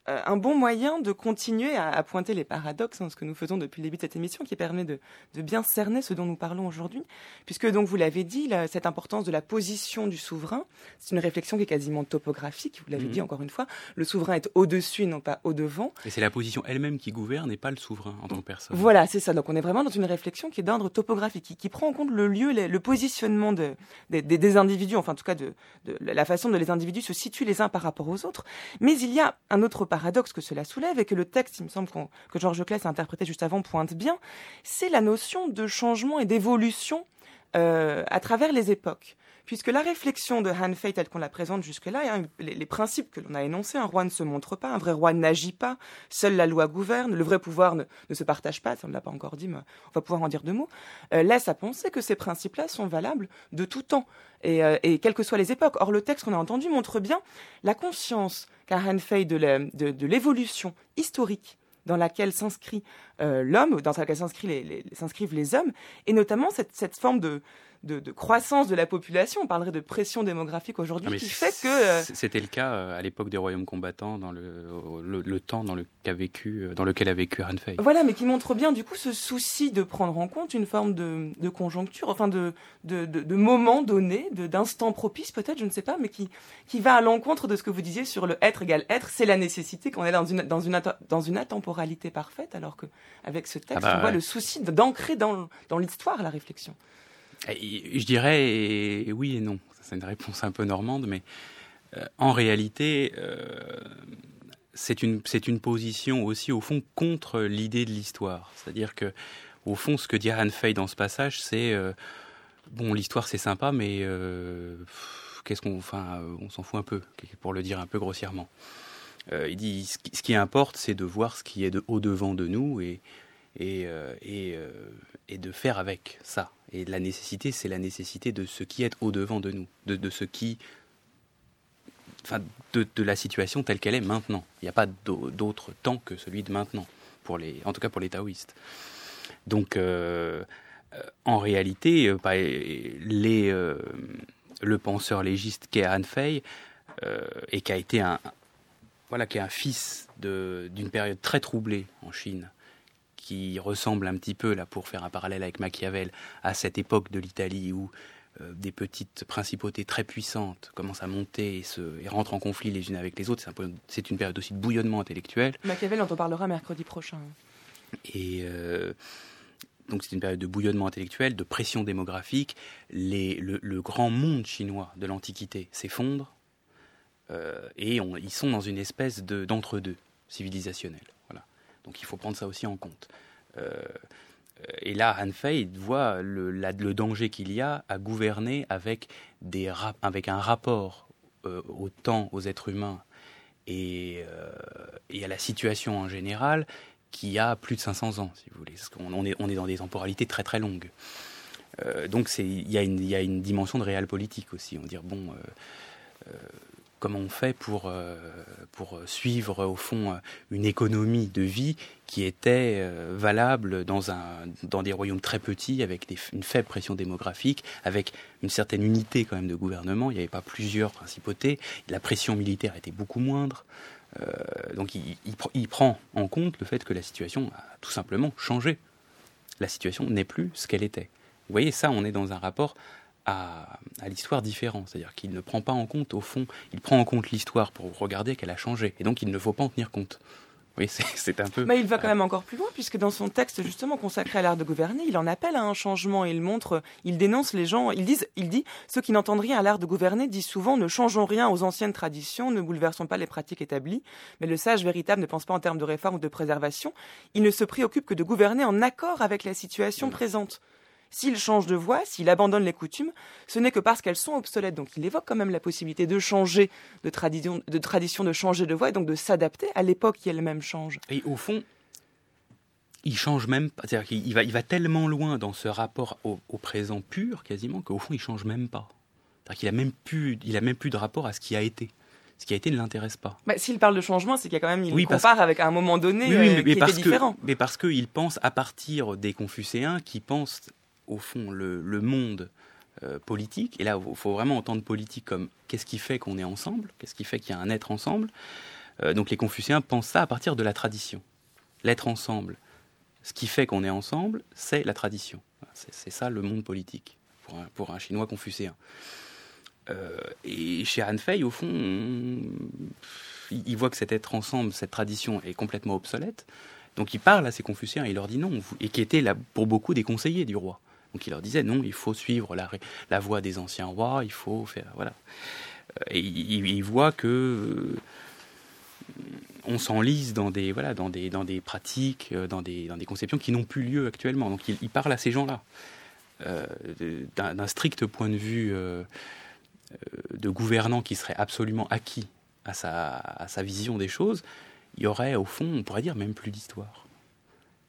euh, un bon moyen de continuer à, pointer les paradoxes, hein, ce que nous faisons depuis le début de cette émission, qui permet de, bien cerner ce dont nous parlons aujourd'hui, puisque donc vous l'avez dit, cette importance de la position du souverain, c'est une réflexion qui est quasiment topographique. Vous l'avez mhm. dit encore une fois, le souverain est au-dessus, non pas au-devant. Et c'est la position elle-même qui gouverne, et pas le souverain en tant que personne. Voilà, c'est ça. Donc on est vraiment dans une réflexion qui est d'ordre topographique, qui, prend en compte le lieu, le, positionnement des, individus, enfin en tout cas de, la façon dont les individus se situent les uns par rapport aux autres. Mais il y a un autre paradoxe que cela soulève et que le texte, il me semble que Georges Claes a interprété juste avant, pointe bien, c'est la notion de changement et d'évolution euh, à travers les époques puisque la réflexion de Han Fei telle qu'on la présente jusque-là, les, principes que l'on a énoncés, un roi ne se montre pas, un vrai roi n'agit pas, seule la loi gouverne, le vrai pouvoir ne, se partage pas, ça ne l'a pas encore dit, mais on va pouvoir en dire deux mots, euh, laisse à penser que ces principes-là sont valables de tout temps, et, euh, quelles que soient les époques. Or, le texte qu'on a entendu montre bien la conscience qu'a Han Fei de l'évolution historique dans laquelle s'inscrit euh, l'homme, dans laquelle s'inscrivent les, hommes, et notamment cette forme de, de, croissance de la population, on parlerait de pression démographique aujourd'hui, qui fait que... Euh, c'était le cas euh, à l'époque des royaumes combattants, dans le, le, temps dans, le, vécu, euh, dans lequel a vécu Han Fei. Voilà, mais qui montre bien du coup ce souci de prendre en compte une forme de, de conjoncture, enfin de, de, de, moment donné, d'instant propice peut-être, je ne sais pas, mais qui, qui va à l'encontre de ce que vous disiez sur le être égal être, c'est la nécessité qu'on est dans une, dans, une, dans une atemporalité parfaite, alors qu'avec ce texte, ah bah on voit le souci d'ancrer dans, dans l'histoire la réflexion. Je dirais oui et non. C'est une réponse un peu normande, mais en réalité, c'est une, une position aussi, au fond, contre l'idée de l'histoire. C'est-à-dire que, au fond, ce que dit Han Fei dans ce passage, c'est bon, l'histoire c'est sympa, mais qu'est-ce qu'on, enfin, on s'en fout un peu, pour le dire un peu grossièrement. il dit ce qui, importe, c'est de voir ce qui est de, au devant de nous et, et, et de faire avec ça. Et la nécessité, c'est la nécessité de ce qui est au-devant de nous, de, de ce qui. Enfin, de, de, la situation telle qu'elle est maintenant. Il n'y a pas d'autre temps que celui de maintenant, pour les, en tout cas pour les taoïstes. Donc, euh, euh en réalité, euh, les, le penseur légiste qu'est Han Fei, et qui a été un, voilà, qui est un fils d'une période très troublée en Chine, qui ressemble un petit peu, là pour faire un parallèle avec Machiavel, à cette époque de l'Italie où euh, des petites principautés très puissantes commencent à monter et, se, et rentrent en conflit les unes avec les autres. C'est une période aussi de bouillonnement intellectuel. Machiavel, on en parlera mercredi prochain. Et euh, donc c'est une période de bouillonnement intellectuel, de pression démographique. Les, le, grand monde chinois de l'Antiquité s'effondre euh, et ils sont dans une espèce d'entre-deux civilisationnel. Donc il faut prendre ça aussi en compte. Euh, et là, Han Fei voit le, danger qu'il y a à gouverner avec, des, avec un rapport euh, au temps, aux êtres humains et, euh, et, à la situation en général qui a plus de 500 ans, si vous voulez. Parce on est, dans des temporalités très très longues. donc il y, a une dimension de réel politique aussi. On dire, bon, comment on fait pour, euh, pour suivre au fond une économie de vie qui était euh, valable dans, un, dans des royaumes très petits, avec une faible pression démographique, avec une certaine unité quand même de gouvernement. Il n'y avait pas plusieurs principautés. La pression militaire était beaucoup moindre. Euh, donc il, prend en compte le fait que la situation a tout simplement changé. La situation n'est plus ce qu'elle était. Vous voyez, ça, on est dans un rapport à, l'histoire différente. C'est-à-dire qu'il ne prend pas en compte, au fond, il prend en compte l'histoire pour regarder qu'elle a changé. Et donc, il ne faut pas en tenir compte. Oui, c'est un peu. Mais il va quand même encore plus loin, puisque dans son texte justement consacré à l'art de gouverner, il en appelle à un changement. Il montre, il dénonce les gens. Il dit, il dit, ceux qui n'entendent rien à l'art de gouverner disent souvent ne changeons rien aux anciennes traditions, ne bouleversons pas les pratiques établies. Mais le sage véritable ne pense pas en termes de réforme ou de préservation. Il ne se préoccupe que de gouverner en accord avec la situation présente. S'il change de voie, s'il abandonne les coutumes, ce n'est que parce qu'elles sont obsolètes. Donc il évoque quand même la possibilité de changer de tradition, de, tradition, de changer de voie et donc de s'adapter à l'époque qui elle-même change. Et au fond, il change même pas. C'est-à-dire qu'il va, il va tellement loin dans ce rapport au, présent pur, quasiment, qu'au fond, il change même pas. C'est-à-dire qu'il a même plus, il a même plus de rapport à ce qui a été. Ce qui a été ne l'intéresse pas. Bah, s'il parle de changement, c'est qu'il y a quand même, il compare avec un moment donné oui, euh, qui était différent. mais parce qu'il pense à partir des Confucéens qui pensent au fond le, monde euh, politique. Et là, il faut vraiment entendre politique comme qu'est-ce qui fait qu'on est ensemble, qu'est-ce qui fait qu'il y a un être ensemble. Euh, donc les Confucéens pensent ça à partir de la tradition. L'être ensemble, ce qui fait qu'on est ensemble, c'est la tradition. C'est ça le monde politique pour un, pour un Chinois confucéen. Euh, et chez Han Fei, au fond, il voit que cet être ensemble, cette tradition est complètement obsolète. Donc il parle à ces Confucéens il leur dit non, et qui étaient là, pour beaucoup des conseillers du roi. Donc il leur disait non, il faut suivre la, voie des anciens rois, il faut faire voilà. Euh, et il, voit que euh, on s'enlise dans des voilà dans des dans des pratiques, euh, dans des dans des conceptions qui n'ont plus lieu actuellement. Donc il, parle à ces gens-là d'un strict point de vue de gouvernant qui serait absolument acquis à sa, à sa vision des choses. Il y aurait au fond, on pourrait dire même plus d'histoire.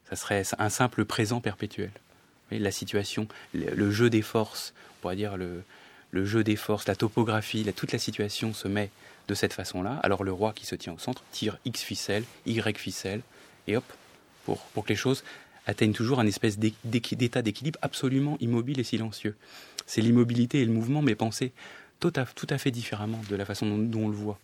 Ça serait un simple présent perpétuel la situation, le, jeu des forces, on pourrait dire le, le jeu des forces, la topographie, toute la situation se met de cette façon-là. Alors le roi qui se tient au centre tire X ficelle, Y ficelle, et hop, pour, pour que les choses atteignent toujours un espèce d'état d'équilibre absolument immobile et silencieux. C'est l'immobilité et le mouvement, mais pensé tout à, tout à fait différemment de la façon dont on le voit.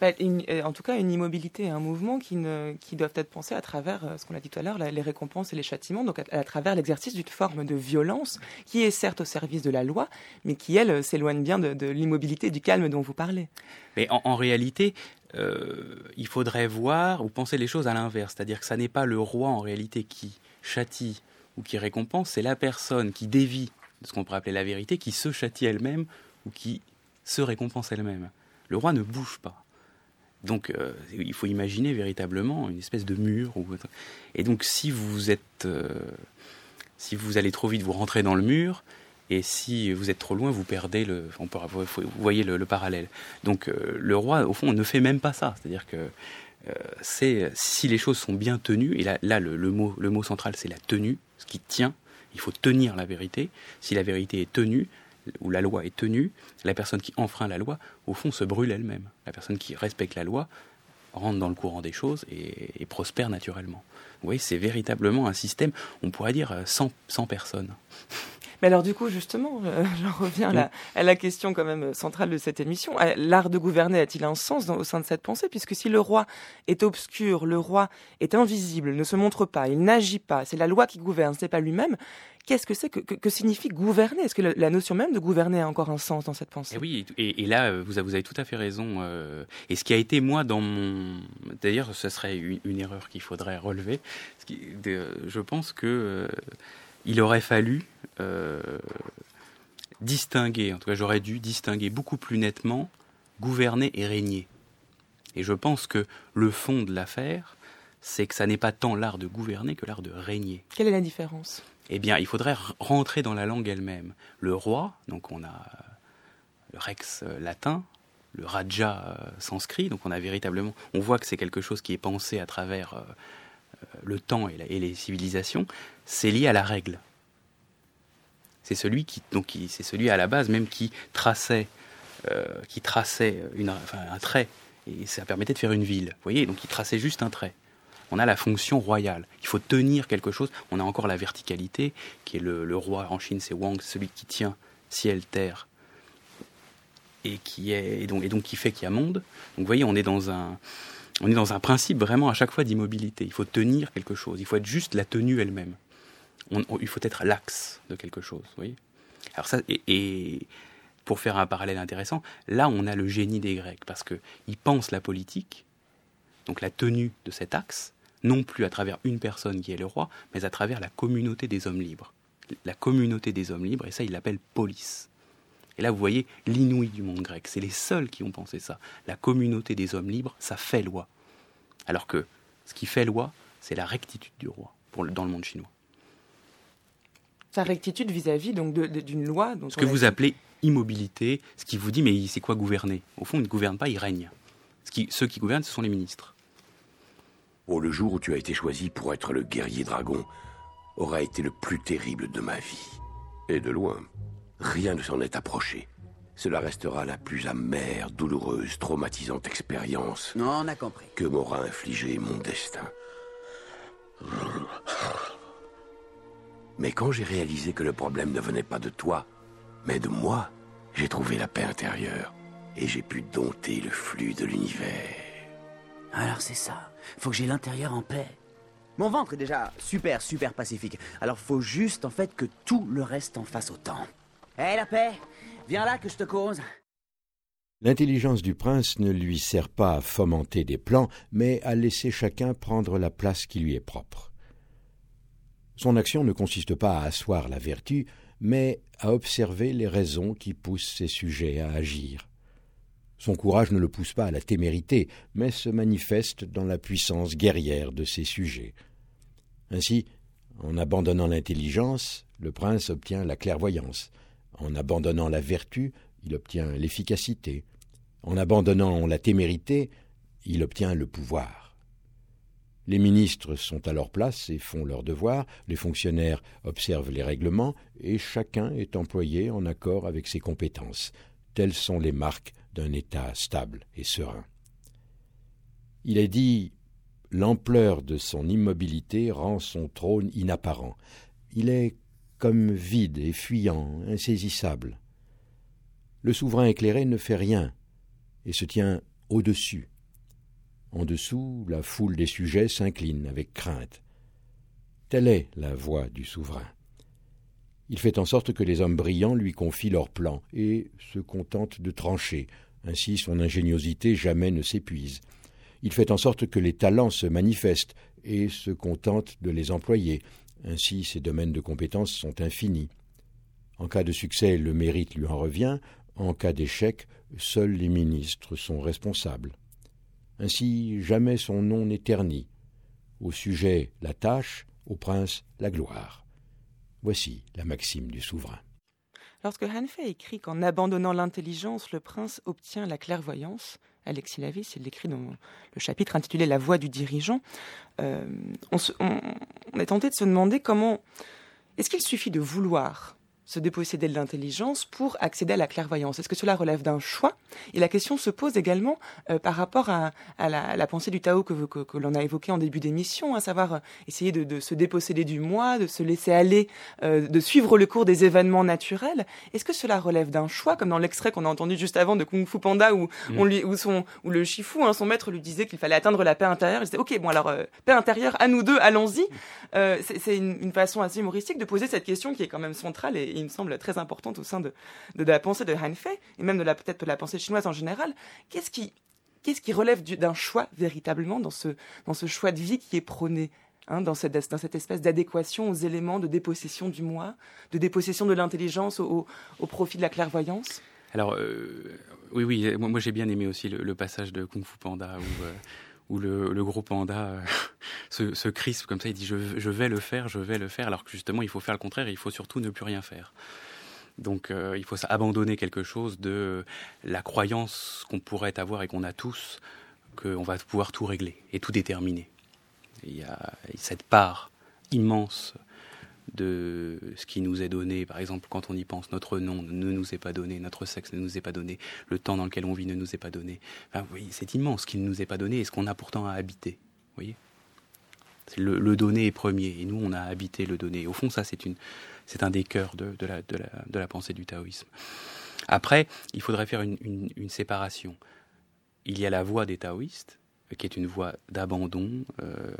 Bah, euh, en tout cas, une immobilité et un mouvement qui, doivent être pensés à travers, euh, ce qu'on a dit tout à l'heure, les récompenses et les châtiments, donc à, travers l'exercice d'une forme de violence qui est certes au service de la loi, mais qui, elle, s'éloigne bien de, l'immobilité, du calme dont vous parlez. Mais en, réalité, euh, il faudrait voir ou penser les choses à l'inverse, c'est-à-dire que ça n'est pas le roi en réalité qui châtie ou qui récompense, c'est la personne qui dévie de ce qu'on pourrait appeler la vérité, qui se châtie elle-même ou qui se récompense elle-même. Le roi ne bouge pas. Donc, euh, il faut imaginer véritablement une espèce de mur. Et donc, si vous êtes, euh, si vous allez trop vite, vous rentrez dans le mur. Et si vous êtes trop loin, vous perdez le. On peut, vous voyez le, parallèle. Donc, euh, le roi, au fond, ne fait même pas ça. C'est-à-dire que c'est si les choses sont bien tenues. Et là, le, mot, le mot central, c'est la tenue, ce qui tient. Il faut tenir la vérité. Si la vérité est tenue, où la loi est tenue, la personne qui enfreint la loi, au fond, se brûle elle-même. La personne qui respecte la loi rentre dans le courant des choses et, prospère naturellement. Vous voyez, c'est véritablement un système, on pourrait dire, sans, sans personne. Mais alors du coup, justement, euh, j'en reviens à la, question quand même centrale de cette émission. Euh, l'art de gouverner a-t-il un sens au sein de cette pensée? Puisque si le roi est obscur, le roi est invisible, ne se montre pas, il n'agit pas, c'est la loi qui gouverne, c'est pas lui-même, qu'est-ce que c'est que, signifie gouverner? Est-ce que la, notion même de gouverner a encore un sens dans cette pensée? Et Oui, et, là, euh, vous avez, tout à fait raison. et ce qui a été, moi, dans mon... D'ailleurs, ce serait une, erreur qu'il faudrait relever. je pense que il aurait fallu euh, distinguer, en tout cas j'aurais dû distinguer beaucoup plus nettement gouverner et régner. Et je pense que le fond de l'affaire, c'est que ça n'est pas tant l'art de gouverner que l'art de régner. Quelle est la différence? Eh bien, il faudrait rentrer dans la langue elle-même. Le roi, donc on a le rex euh, latin, le raja euh, sanskrit, donc on a véritablement, on voit que c'est quelque chose qui est pensé à travers le temps et les civilisations, c'est lié à la règle. C'est celui qui, donc, c'est celui à la base même qui traçait, euh, qui traçait un trait et ça permettait de faire une ville. Vous voyez, donc il traçait juste un trait. On a la fonction royale. Il faut tenir quelque chose. On a encore la verticalité, qui est le, roi en Chine, c'est Wang, celui qui tient ciel, terre, et qui est et donc, et donc qui fait qu'il y a monde. Donc vous voyez, on est dans un on est dans un principe vraiment à chaque fois d'immobilité. Il faut tenir quelque chose. Il faut être juste la tenue elle-même il faut être l'axe de quelque chose. Alors ça, et, pour faire un parallèle intéressant, là on a le génie des Grecs parce qu'ils pensent la politique, donc la tenue de cet axe, non plus à travers une personne qui est le roi, mais à travers la communauté des hommes libres. La communauté des hommes libres, et ça ils l'appellent police. Et là vous voyez l'inouï du monde grec, c'est les seuls qui ont pensé ça. La communauté des hommes libres, ça fait loi. Alors que ce qui fait loi, c'est la rectitude du roi pour, dans le monde chinois sa rectitude vis-à-vis donc d'une loi. ce que vous appelez immobilité, ce qui vous dit mais c'est quoi gouverner? Au fond, il ne gouverne pas, il règne. Ce qui, ceux qui gouvernent, ce sont les ministres. Oh, le jour où tu as été choisi pour être le guerrier dragon aura été le plus terrible de ma vie. Et de loin, rien ne s'en est approché. Cela restera la plus amère, douloureuse, traumatisante expérience. Non, on a compris. Que m'aura infligé mon destin. Mais quand j'ai réalisé que le problème ne venait pas de toi, mais de moi, j'ai trouvé la paix intérieure. Et j'ai pu dompter le flux de l'univers. Alors c'est ça. Faut que j'ai l'intérieur en paix. Mon ventre est déjà super, super pacifique. Alors faut juste en fait que tout le reste en fasse autant. Hé la paix Viens là que je te cause. L'intelligence du prince ne lui sert pas à fomenter des plans, mais à laisser chacun prendre la place qui lui est propre. Son action ne consiste pas à asseoir la vertu, mais à observer les raisons qui poussent ses sujets à agir. Son courage ne le pousse pas à la témérité, mais se manifeste dans la puissance guerrière de ses sujets. Ainsi, en abandonnant l'intelligence, le prince obtient la clairvoyance. En abandonnant la vertu, il obtient l'efficacité. En abandonnant la témérité, il obtient le pouvoir. Les ministres sont à leur place et font leur devoir, les fonctionnaires observent les règlements, et chacun est employé en accord avec ses compétences. Telles sont les marques d'un État stable et serein. Il est dit L'ampleur de son immobilité rend son trône inapparent. Il est comme vide et fuyant, insaisissable. Le souverain éclairé ne fait rien et se tient au-dessus en dessous, la foule des sujets s'incline avec crainte. Telle est la voix du souverain. Il fait en sorte que les hommes brillants lui confient leurs plans et se contentent de trancher. Ainsi son ingéniosité jamais ne s'épuise. Il fait en sorte que les talents se manifestent et se contente de les employer. Ainsi ses domaines de compétences sont infinis. En cas de succès, le mérite lui en revient. En cas d'échec, seuls les ministres sont responsables. Ainsi, jamais son nom n'est terni. Au sujet, la tâche, au prince, la gloire. Voici la maxime du souverain. Lorsque Hanfe écrit qu'en abandonnant l'intelligence, le prince obtient la clairvoyance, Alexis Lavis, il l'écrit dans le chapitre intitulé La voix du dirigeant, euh, on est tenté de se demander comment est-ce qu'il suffit de vouloir se déposséder de l'intelligence pour accéder à la clairvoyance Est-ce que cela relève d'un choix? Et la question se pose également euh, par rapport à, la, pensée du Tao que, que, l'on a évoqué en début d'émission, à savoir euh, essayer de, se déposséder du moi, de se laisser aller, euh, de suivre le cours des événements naturels. Est-ce que cela relève d'un choix, comme dans l'extrait qu'on a entendu juste avant de Kung Fu Panda, où, mm. on lui, où, son, où le Shifu, hein, son maître, lui disait qu'il fallait atteindre la paix intérieure Il disait, ok, bon alors, paix intérieure, à nous deux, allons-y. C'est une, une, façon assez humoristique de poser cette question qui est quand même centrale et il me semble très importante au sein de, de, la pensée de Han Fei, et même de la peut-être de la pensée chinoise en général. Qu'est-ce qui, qu'est-ce qui relève d'un choix véritablement dans ce, dans ce choix de vie qui est prôné Hein, dans, cette, dans, cette, espèce d'adéquation aux éléments de dépossession du moi, de dépossession de l'intelligence au, au, profit de la clairvoyance? Alors, euh, oui, oui, moi, j'ai bien aimé aussi le, passage de Kung Fu Panda où, euh, où le, gros panda euh, se, crispe comme ça, il dit je, je, vais le faire, je vais le faire, alors que justement il faut faire le contraire, il faut surtout ne plus rien faire. Donc euh, il faut abandonner quelque chose de la croyance qu'on pourrait avoir et qu'on a tous, qu'on va pouvoir tout régler et tout déterminer. Il y a cette part immense de ce qui nous est donné. Par exemple, quand on y pense, notre nom ne nous est pas donné, notre sexe ne nous est pas donné, le temps dans lequel on vit ne nous est pas donné. Oui, c'est immense ce qui ne nous est pas donné et ce qu'on a pourtant à habiter. voyez le, donné est premier et nous, on a habité le donné. Au fond, ça, c'est un des cœurs de, la, pensée du taoïsme. Après, il faudrait faire une séparation. Il y a la voie des taoïstes, qui est une voie d'abandon, euh,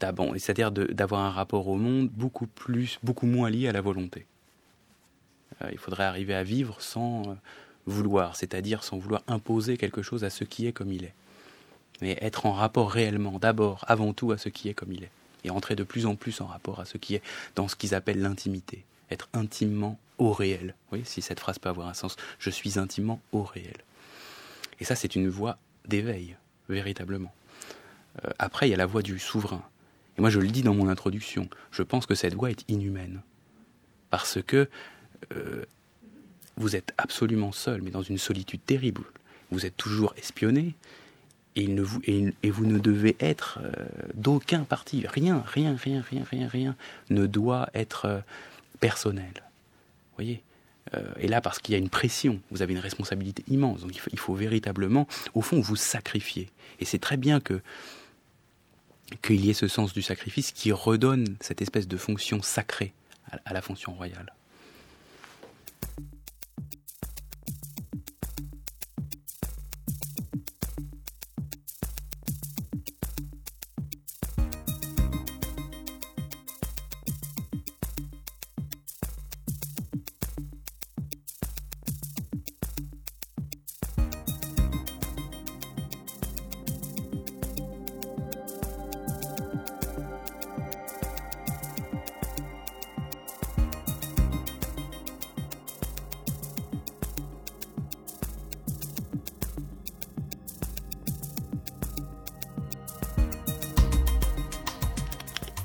c'est-à-dire d'avoir un rapport au monde beaucoup plus, beaucoup moins lié à la volonté. Euh, il faudrait arriver à vivre sans euh, vouloir, c'est-à-dire sans vouloir imposer quelque chose à ce qui est comme il est, mais être en rapport réellement, d'abord, avant tout, à ce qui est comme il est, et entrer de plus en plus en rapport à ce qui est dans ce qu'ils appellent l'intimité, être intimement au réel. Oui, si cette phrase peut avoir un sens, je suis intimement au réel. Et ça, c'est une voie d'éveil, véritablement. Euh, après, il y a la voie du souverain. Et moi, je le dis dans mon introduction, je pense que cette voie est inhumaine. Parce que euh, vous êtes absolument seul, mais dans une solitude terrible. Vous êtes toujours espionné, et, vous, ne devez être euh, d'aucun parti. Rien, rien, rien, rien, rien, rien ne doit être euh, personnel. Vous voyez Et là, parce qu'il y a une pression, vous avez une responsabilité immense. Donc il faut véritablement, au fond, vous sacrifier. Et c'est très bien que qu'il y ait ce sens du sacrifice qui redonne cette espèce de fonction sacrée à la fonction royale.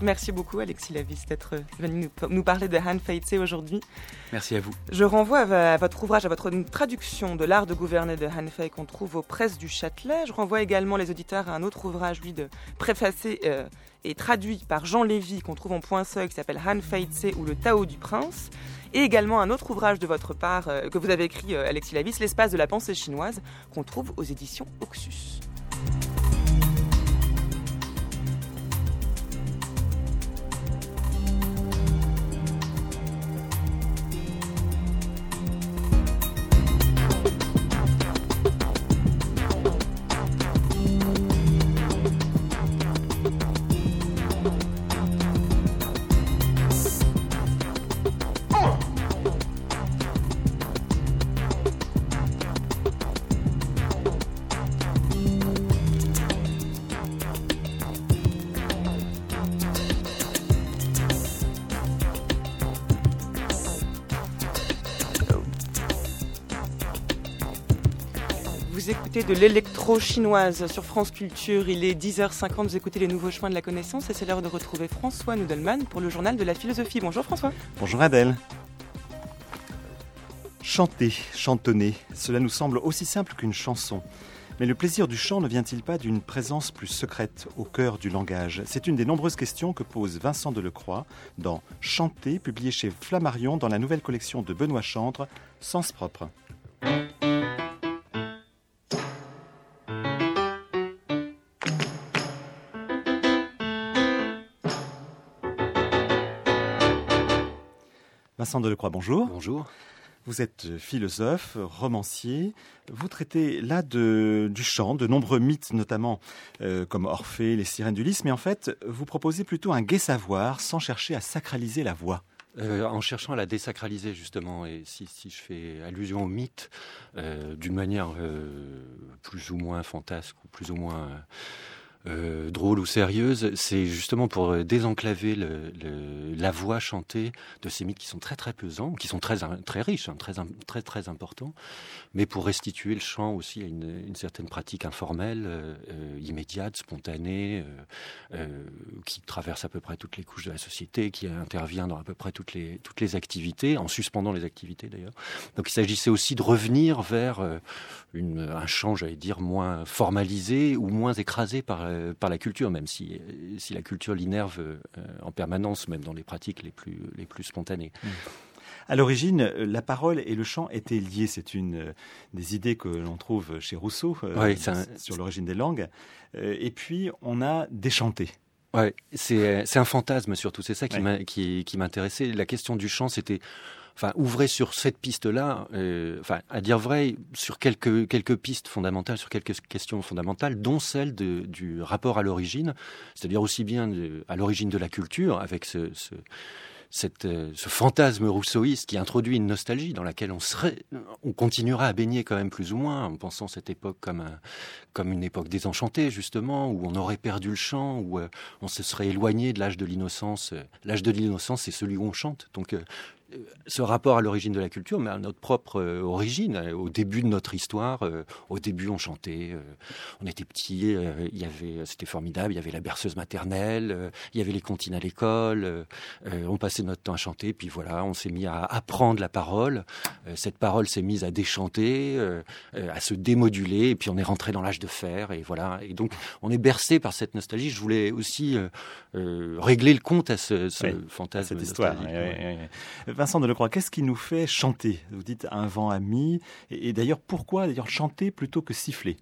Merci beaucoup Alexis Lavis d'être venu nous parler de Han Fei aujourd'hui. Merci à vous. Je renvoie à votre ouvrage, à votre traduction de l'art de gouverner de Han Fei qu'on trouve aux presses du Châtelet. Je renvoie également les auditeurs à un autre ouvrage, lui, de préfacé euh, et traduit par Jean Lévy qu'on trouve en point seuil qui s'appelle Han Fei Tse ou le Tao du Prince. Et également un autre ouvrage de votre part euh, que vous avez écrit, euh, Alexis Lavis, L'espace de la pensée chinoise, qu'on trouve aux éditions Oxus. De l'électro-chinoise sur France Culture. Il est 10h50, vous écoutez les nouveaux chemins de la connaissance et c'est l'heure de retrouver François Nudelman pour le journal de la philosophie. Bonjour François. Bonjour Adèle. Chanter, chantonner, cela nous semble aussi simple qu'une chanson. Mais le plaisir du chant ne vient-il pas d'une présence plus secrète au cœur du langage? C'est une des nombreuses questions que pose Vincent Delecroix dans Chanter, publié chez Flammarion dans la nouvelle collection de Benoît Chantre, Sens propre. Vincent Delecroix, bonjour. Bonjour. Vous êtes philosophe, romancier. Vous traitez là de, du chant, de nombreux mythes, notamment euh, comme Orphée, les sirènes d'Ulysse, mais en fait, vous proposez plutôt un gai savoir sans chercher à sacraliser la voix. Euh, en cherchant à la désacraliser justement, et si, si je fais allusion au mythe euh, d'une manière plus ou moins fantasque ou plus ou moins euh, drôle ou sérieuse, c'est justement pour euh, désenclaver la voix chantée de ces mythes qui sont très très pesants, qui sont très très riches, hein, très très très importants, mais pour restituer le chant aussi à une, certaine pratique informelle, euh, immédiate, spontanée, qui traverse à peu près toutes les couches de la société, qui intervient dans à peu près toutes les toutes les activités, en suspendant les activités d'ailleurs. Donc il s'agissait aussi de revenir vers un chant, j'allais dire, moins formalisé ou moins écrasé par euh, par la culture, même si, si la culture l'innerve euh, en permanence, même dans les pratiques les plus, les plus spontanées. Mmh. À l'origine, la parole et le chant étaient liés. C'est une euh, des idées que l'on trouve chez Rousseau un... sur l'origine des langues. Et puis, on a déchanté. Ouais, c'est un fantasme surtout. C'est ça qui ouais. m'intéressait. La question du chant, c'était enfin, ouvrez sur cette piste-là, euh, enfin, à dire vrai, sur quelques, quelques pistes fondamentales, sur quelques questions fondamentales, dont celle du rapport à l'origine, c'est-à-dire aussi bien à l'origine de la culture, avec ce, euh, ce fantasme rousseauiste qui introduit une nostalgie dans laquelle on serait, on continuera à baigner quand même plus ou moins, en pensant cette époque comme un, comme une époque désenchantée justement, où on aurait perdu le chant, où euh, on se serait éloigné de l'âge de l'innocence. L'âge de l'innocence, c'est celui où on chante. Donc ce rapport à l'origine de la culture, mais à notre propre euh, origine, euh, au début de notre histoire. Euh, au début, on chantait, euh, on était petits, euh, il y avait, c'était formidable, il y avait la berceuse maternelle, euh, il y avait les comptines à l'école, on passait notre temps à chanter, puis voilà, on s'est mis à apprendre la parole. cette parole s'est mise à déchanter, à se démoduler, et puis on est rentré dans l'âge de fer, et voilà. Et donc, on est bercé par cette nostalgie. Je voulais aussi régler le compte à ce, ce oui, fantasme. Cette histoire. Oui, oui, Vincent Delecroix, qu'est-ce qui nous fait chanter? Vous dites un vent ami. Et, d'ailleurs, pourquoi d'ailleurs chanter plutôt que siffler?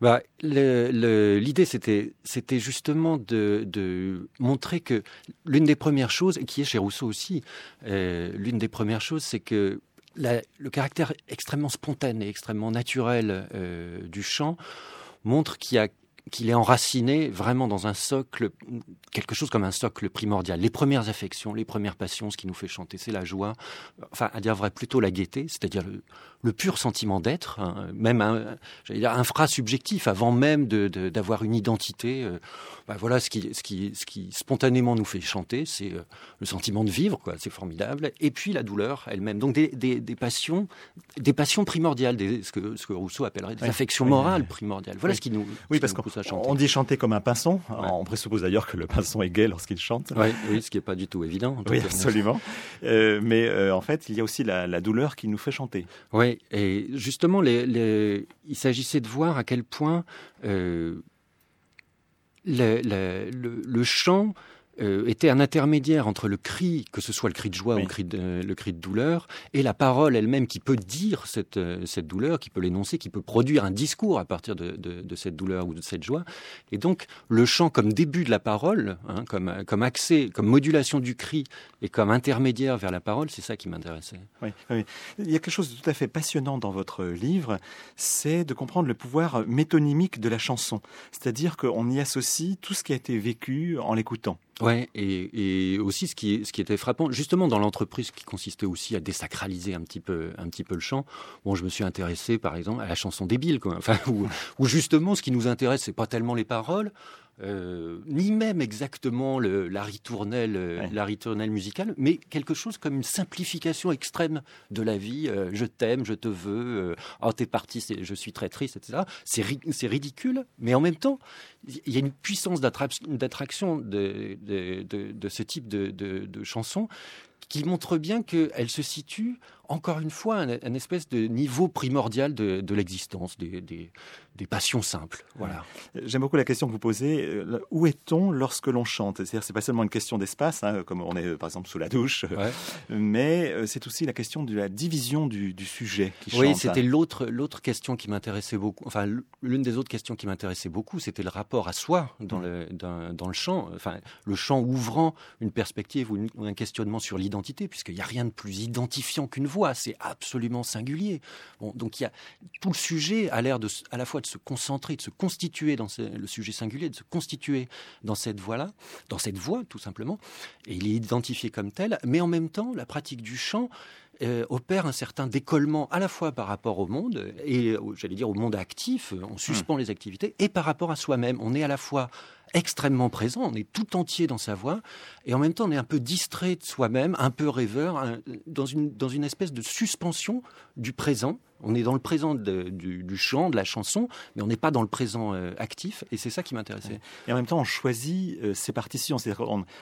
Bah, L'idée, c'était, c'était justement de, montrer que l'une des premières choses, et qui est chez Rousseau aussi, euh, l'une des premières choses, c'est que le caractère extrêmement spontané, extrêmement naturel euh, du chant montre qu'il y a qu'il est enraciné vraiment dans un socle, quelque chose comme un socle primordial. Les premières affections, les premières passions, ce qui nous fait chanter, c'est la joie, enfin, à dire vrai, plutôt la gaieté, c'est-à-dire le, le, pur sentiment d'être, hein, même un, dire, infrasubjectif, avant même d'avoir de, de, une identité. Euh, ben voilà, ce qui, ce, qui, ce qui spontanément nous fait chanter, c'est euh, le sentiment de vivre, quoi, c'est formidable, et puis la douleur elle-même. Donc des, des, des, passions, des passions primordiales, des, ce, que, ce que Rousseau appellerait des oui, affections morales oui. primordiales. Voilà ce qui nous, oui, parce on dit chanter comme un pinson. Ouais. On présuppose d'ailleurs que le pinson est gay lorsqu'il chante. Oui, oui, ce qui n'est pas du tout évident. oui, cas. absolument. euh, mais euh, en fait, il y a aussi la, la, douleur qui nous fait chanter. Oui, et justement, les, les... il s'agissait de voir à quel point euh, le, le, le, chant euh, était un intermédiaire entre le cri, que ce soit le cri de joie oui. ou le cri de, le cri de douleur, et la parole elle-même qui peut dire cette, euh, cette douleur, qui peut l'énoncer, qui peut produire un discours à partir de, de, de, cette douleur ou de cette joie. Et donc le chant comme début de la parole, hein, comme, comme accès, comme modulation du cri et comme intermédiaire vers la parole, c'est ça qui m'intéressait. Oui, oui. Il y a quelque chose de tout à fait passionnant dans votre livre, c'est de comprendre le pouvoir métonymique de la chanson. C'est-à-dire qu'on y associe tout ce qui a été vécu en l'écoutant. Ouais, et, et, aussi ce qui, ce qui était frappant, justement dans l'entreprise qui consistait aussi à désacraliser un petit peu, un petit peu le chant. Bon, je me suis intéressé, par exemple, à la chanson débile, quoi. Enfin, où, justement, ce qui nous intéresse, c'est pas tellement les paroles, euh, ni même exactement le, la, ritournelle, euh, la ritournelle musicale, mais quelque chose comme une simplification extrême de la vie. Euh, je t'aime, je te veux, oh t'es parti, je suis très triste, etc. C'est ridicule, mais en même temps, il y a une puissance d'attraction de, de, de, de, ce type de, chansons qui montre bien qu'elle se situe encore une fois un, espèce de niveau primordial de, l'existence, des, des, passions simples. Voilà. J'aime beaucoup la question que vous posez. Euh, où est-on lorsque l'on chante? C'est-à-dire, c'est pas seulement une question d'espace, hein, comme on est par exemple sous la douche, mais euh, c'est aussi la question de la division du, sujet qui Oui, c'était l'autre l'autre question qui m'intéressait beaucoup. Enfin, l'une des autres questions qui m'intéressait beaucoup, c'était le rapport à soi dans mm. le dans, dans, le chant. Enfin, le chant ouvrant une perspective ou, ou un questionnement sur puisqu'il n'y a rien de plus identifiant qu'une voix c'est absolument singulier. Bon, donc il y a tout le sujet a l'air de à la fois de se concentrer, de se constituer dans le sujet singulier, de se constituer dans cette voie-là, dans cette voie tout simplement, et il est identifié comme tel. Mais en même temps, la pratique du chant euh, opère un certain décollement à la fois par rapport au monde et j'allais dire au monde actif, on suspend mmh. les activités, et par rapport à soi-même. On est à la fois extrêmement présent, on est tout entier dans sa voix, et en même temps on est un peu distrait de soi-même, un peu rêveur, dans, une, dans une espèce de suspension du présent, on est dans le présent du, chant, de la chanson, mais on n'est pas dans le présent euh, actif. Et c'est ça qui m'intéressait. Et en même temps, on choisit euh, ses partitions.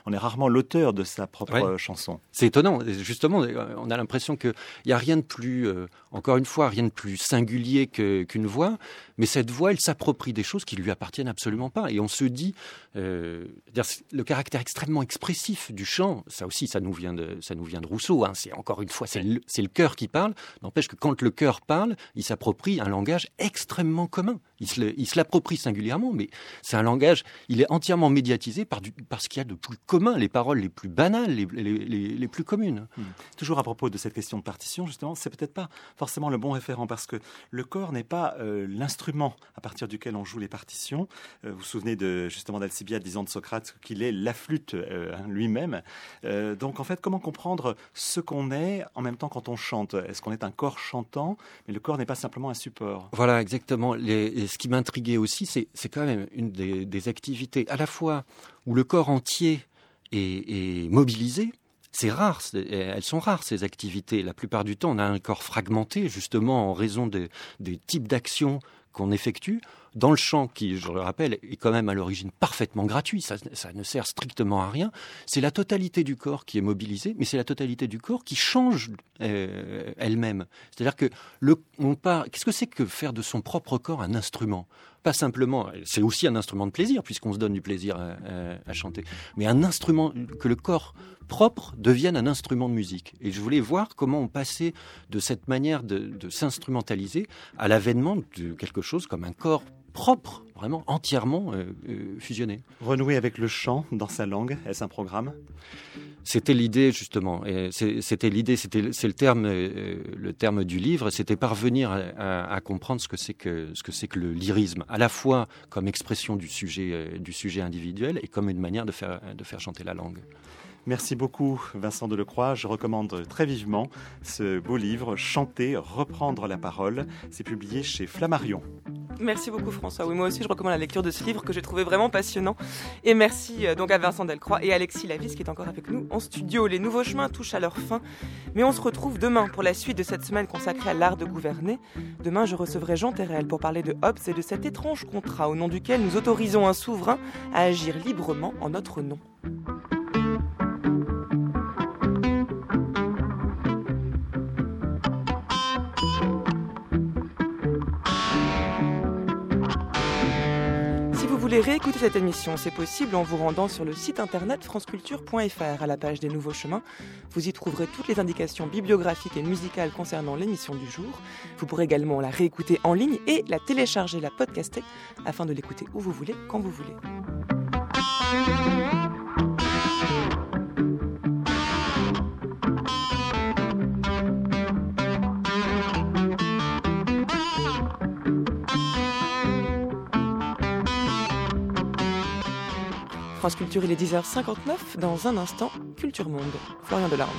On est rarement l'auteur de sa propre euh, chanson. C'est étonnant. Justement, on a l'impression qu'il n'y a rien de plus, encore une fois, rien de plus singulier qu'une voix. Mais cette voix, elle s'approprie des choses qui lui appartiennent absolument pas. Et on se dit, le caractère extrêmement expressif du chant, ça aussi, ça nous vient de, Rousseau. Hein. C'est encore une fois, c'est le cœur qui parle. N'empêche que quand le cœur parle, il s'approprie un langage extrêmement commun. Il se l'approprie singulièrement, mais c'est un langage, il est entièrement médiatisé par, du, ce qu'il y a de plus commun, les paroles les plus banales, les, les, plus communes. Hmm. Toujours à propos de cette question de partition, justement, c'est peut-être pas forcément le bon référent, parce que le corps n'est pas euh, l'instrument à partir duquel on joue les partitions. Euh, vous vous souvenez de, justement d'Alcibiade disant de Socrate qu'il est la flûte euh, lui-même. donc en fait, comment comprendre ce qu'on est en même temps quand on chante? Est-ce qu'on est un corps chantant? Mais le corps n'est pas simplement un support. Voilà, exactement. Les, ce qui m'intriguait aussi, c'est quand même une des, activités à la fois où le corps entier est, mobilisé, c'est rare, elles sont rares ces activités. La plupart du temps, on a un corps fragmenté justement en raison des types d'actions qu'on effectue dans le champ qui, je le rappelle, est quand même à l'origine parfaitement gratuit, ça, ne sert strictement à rien, c'est la totalité du corps qui est mobilisée, mais c'est la totalité du corps qui change euh, elle-même. C'est-à-dire que on part, qu'est-ce que c'est que faire de son propre corps un instrument? Pas simplement, c'est aussi un instrument de plaisir puisqu'on se donne du plaisir à, chanter, mais un instrument que le corps propre devienne un instrument de musique. Et je voulais voir comment on passait de cette manière de, de s'instrumentaliser à l'avènement de quelque chose comme un corps propre, vraiment entièrement euh, euh, fusionné. Renouer avec le chant dans sa langue, est-ce un programme? C'était l'idée justement. C'était l'idée, c'était c'est le terme, euh, le terme du livre. C'était parvenir à, comprendre ce que c'est que ce que c'est que le lyrisme, à la fois comme expression du sujet du sujet individuel et comme une manière de faire de faire chanter la langue. Merci beaucoup Vincent Delecroix. Je recommande très vivement ce beau livre, Chanter, reprendre la parole. C'est publié chez Flammarion. Merci beaucoup François. Oui, moi aussi je recommande la lecture de ce livre que j'ai trouvé vraiment passionnant. Et merci euh, donc à Vincent Delcroix et Alexis Lavis qui est encore avec nous en studio. Les nouveaux chemins touchent à leur fin, mais on se retrouve demain pour la suite de cette semaine consacrée à l'art de gouverner. Demain, je recevrai Jean Terrel pour parler de Hobbes et de cet étrange contrat au nom duquel nous autorisons un souverain à agir librement en notre nom. Voulez réécouter cette émission, c'est possible en vous rendant sur le site internet franceculture.fr à la page des Nouveaux Chemins. Vous y trouverez toutes les indications bibliographiques et musicales concernant l'émission du jour. Vous pourrez également la réécouter en ligne et la télécharger, la podcaster, afin de l'écouter où vous voulez, quand vous voulez. France Culture, il est 10h59. Dans un instant, Culture Monde. Florian Delarme.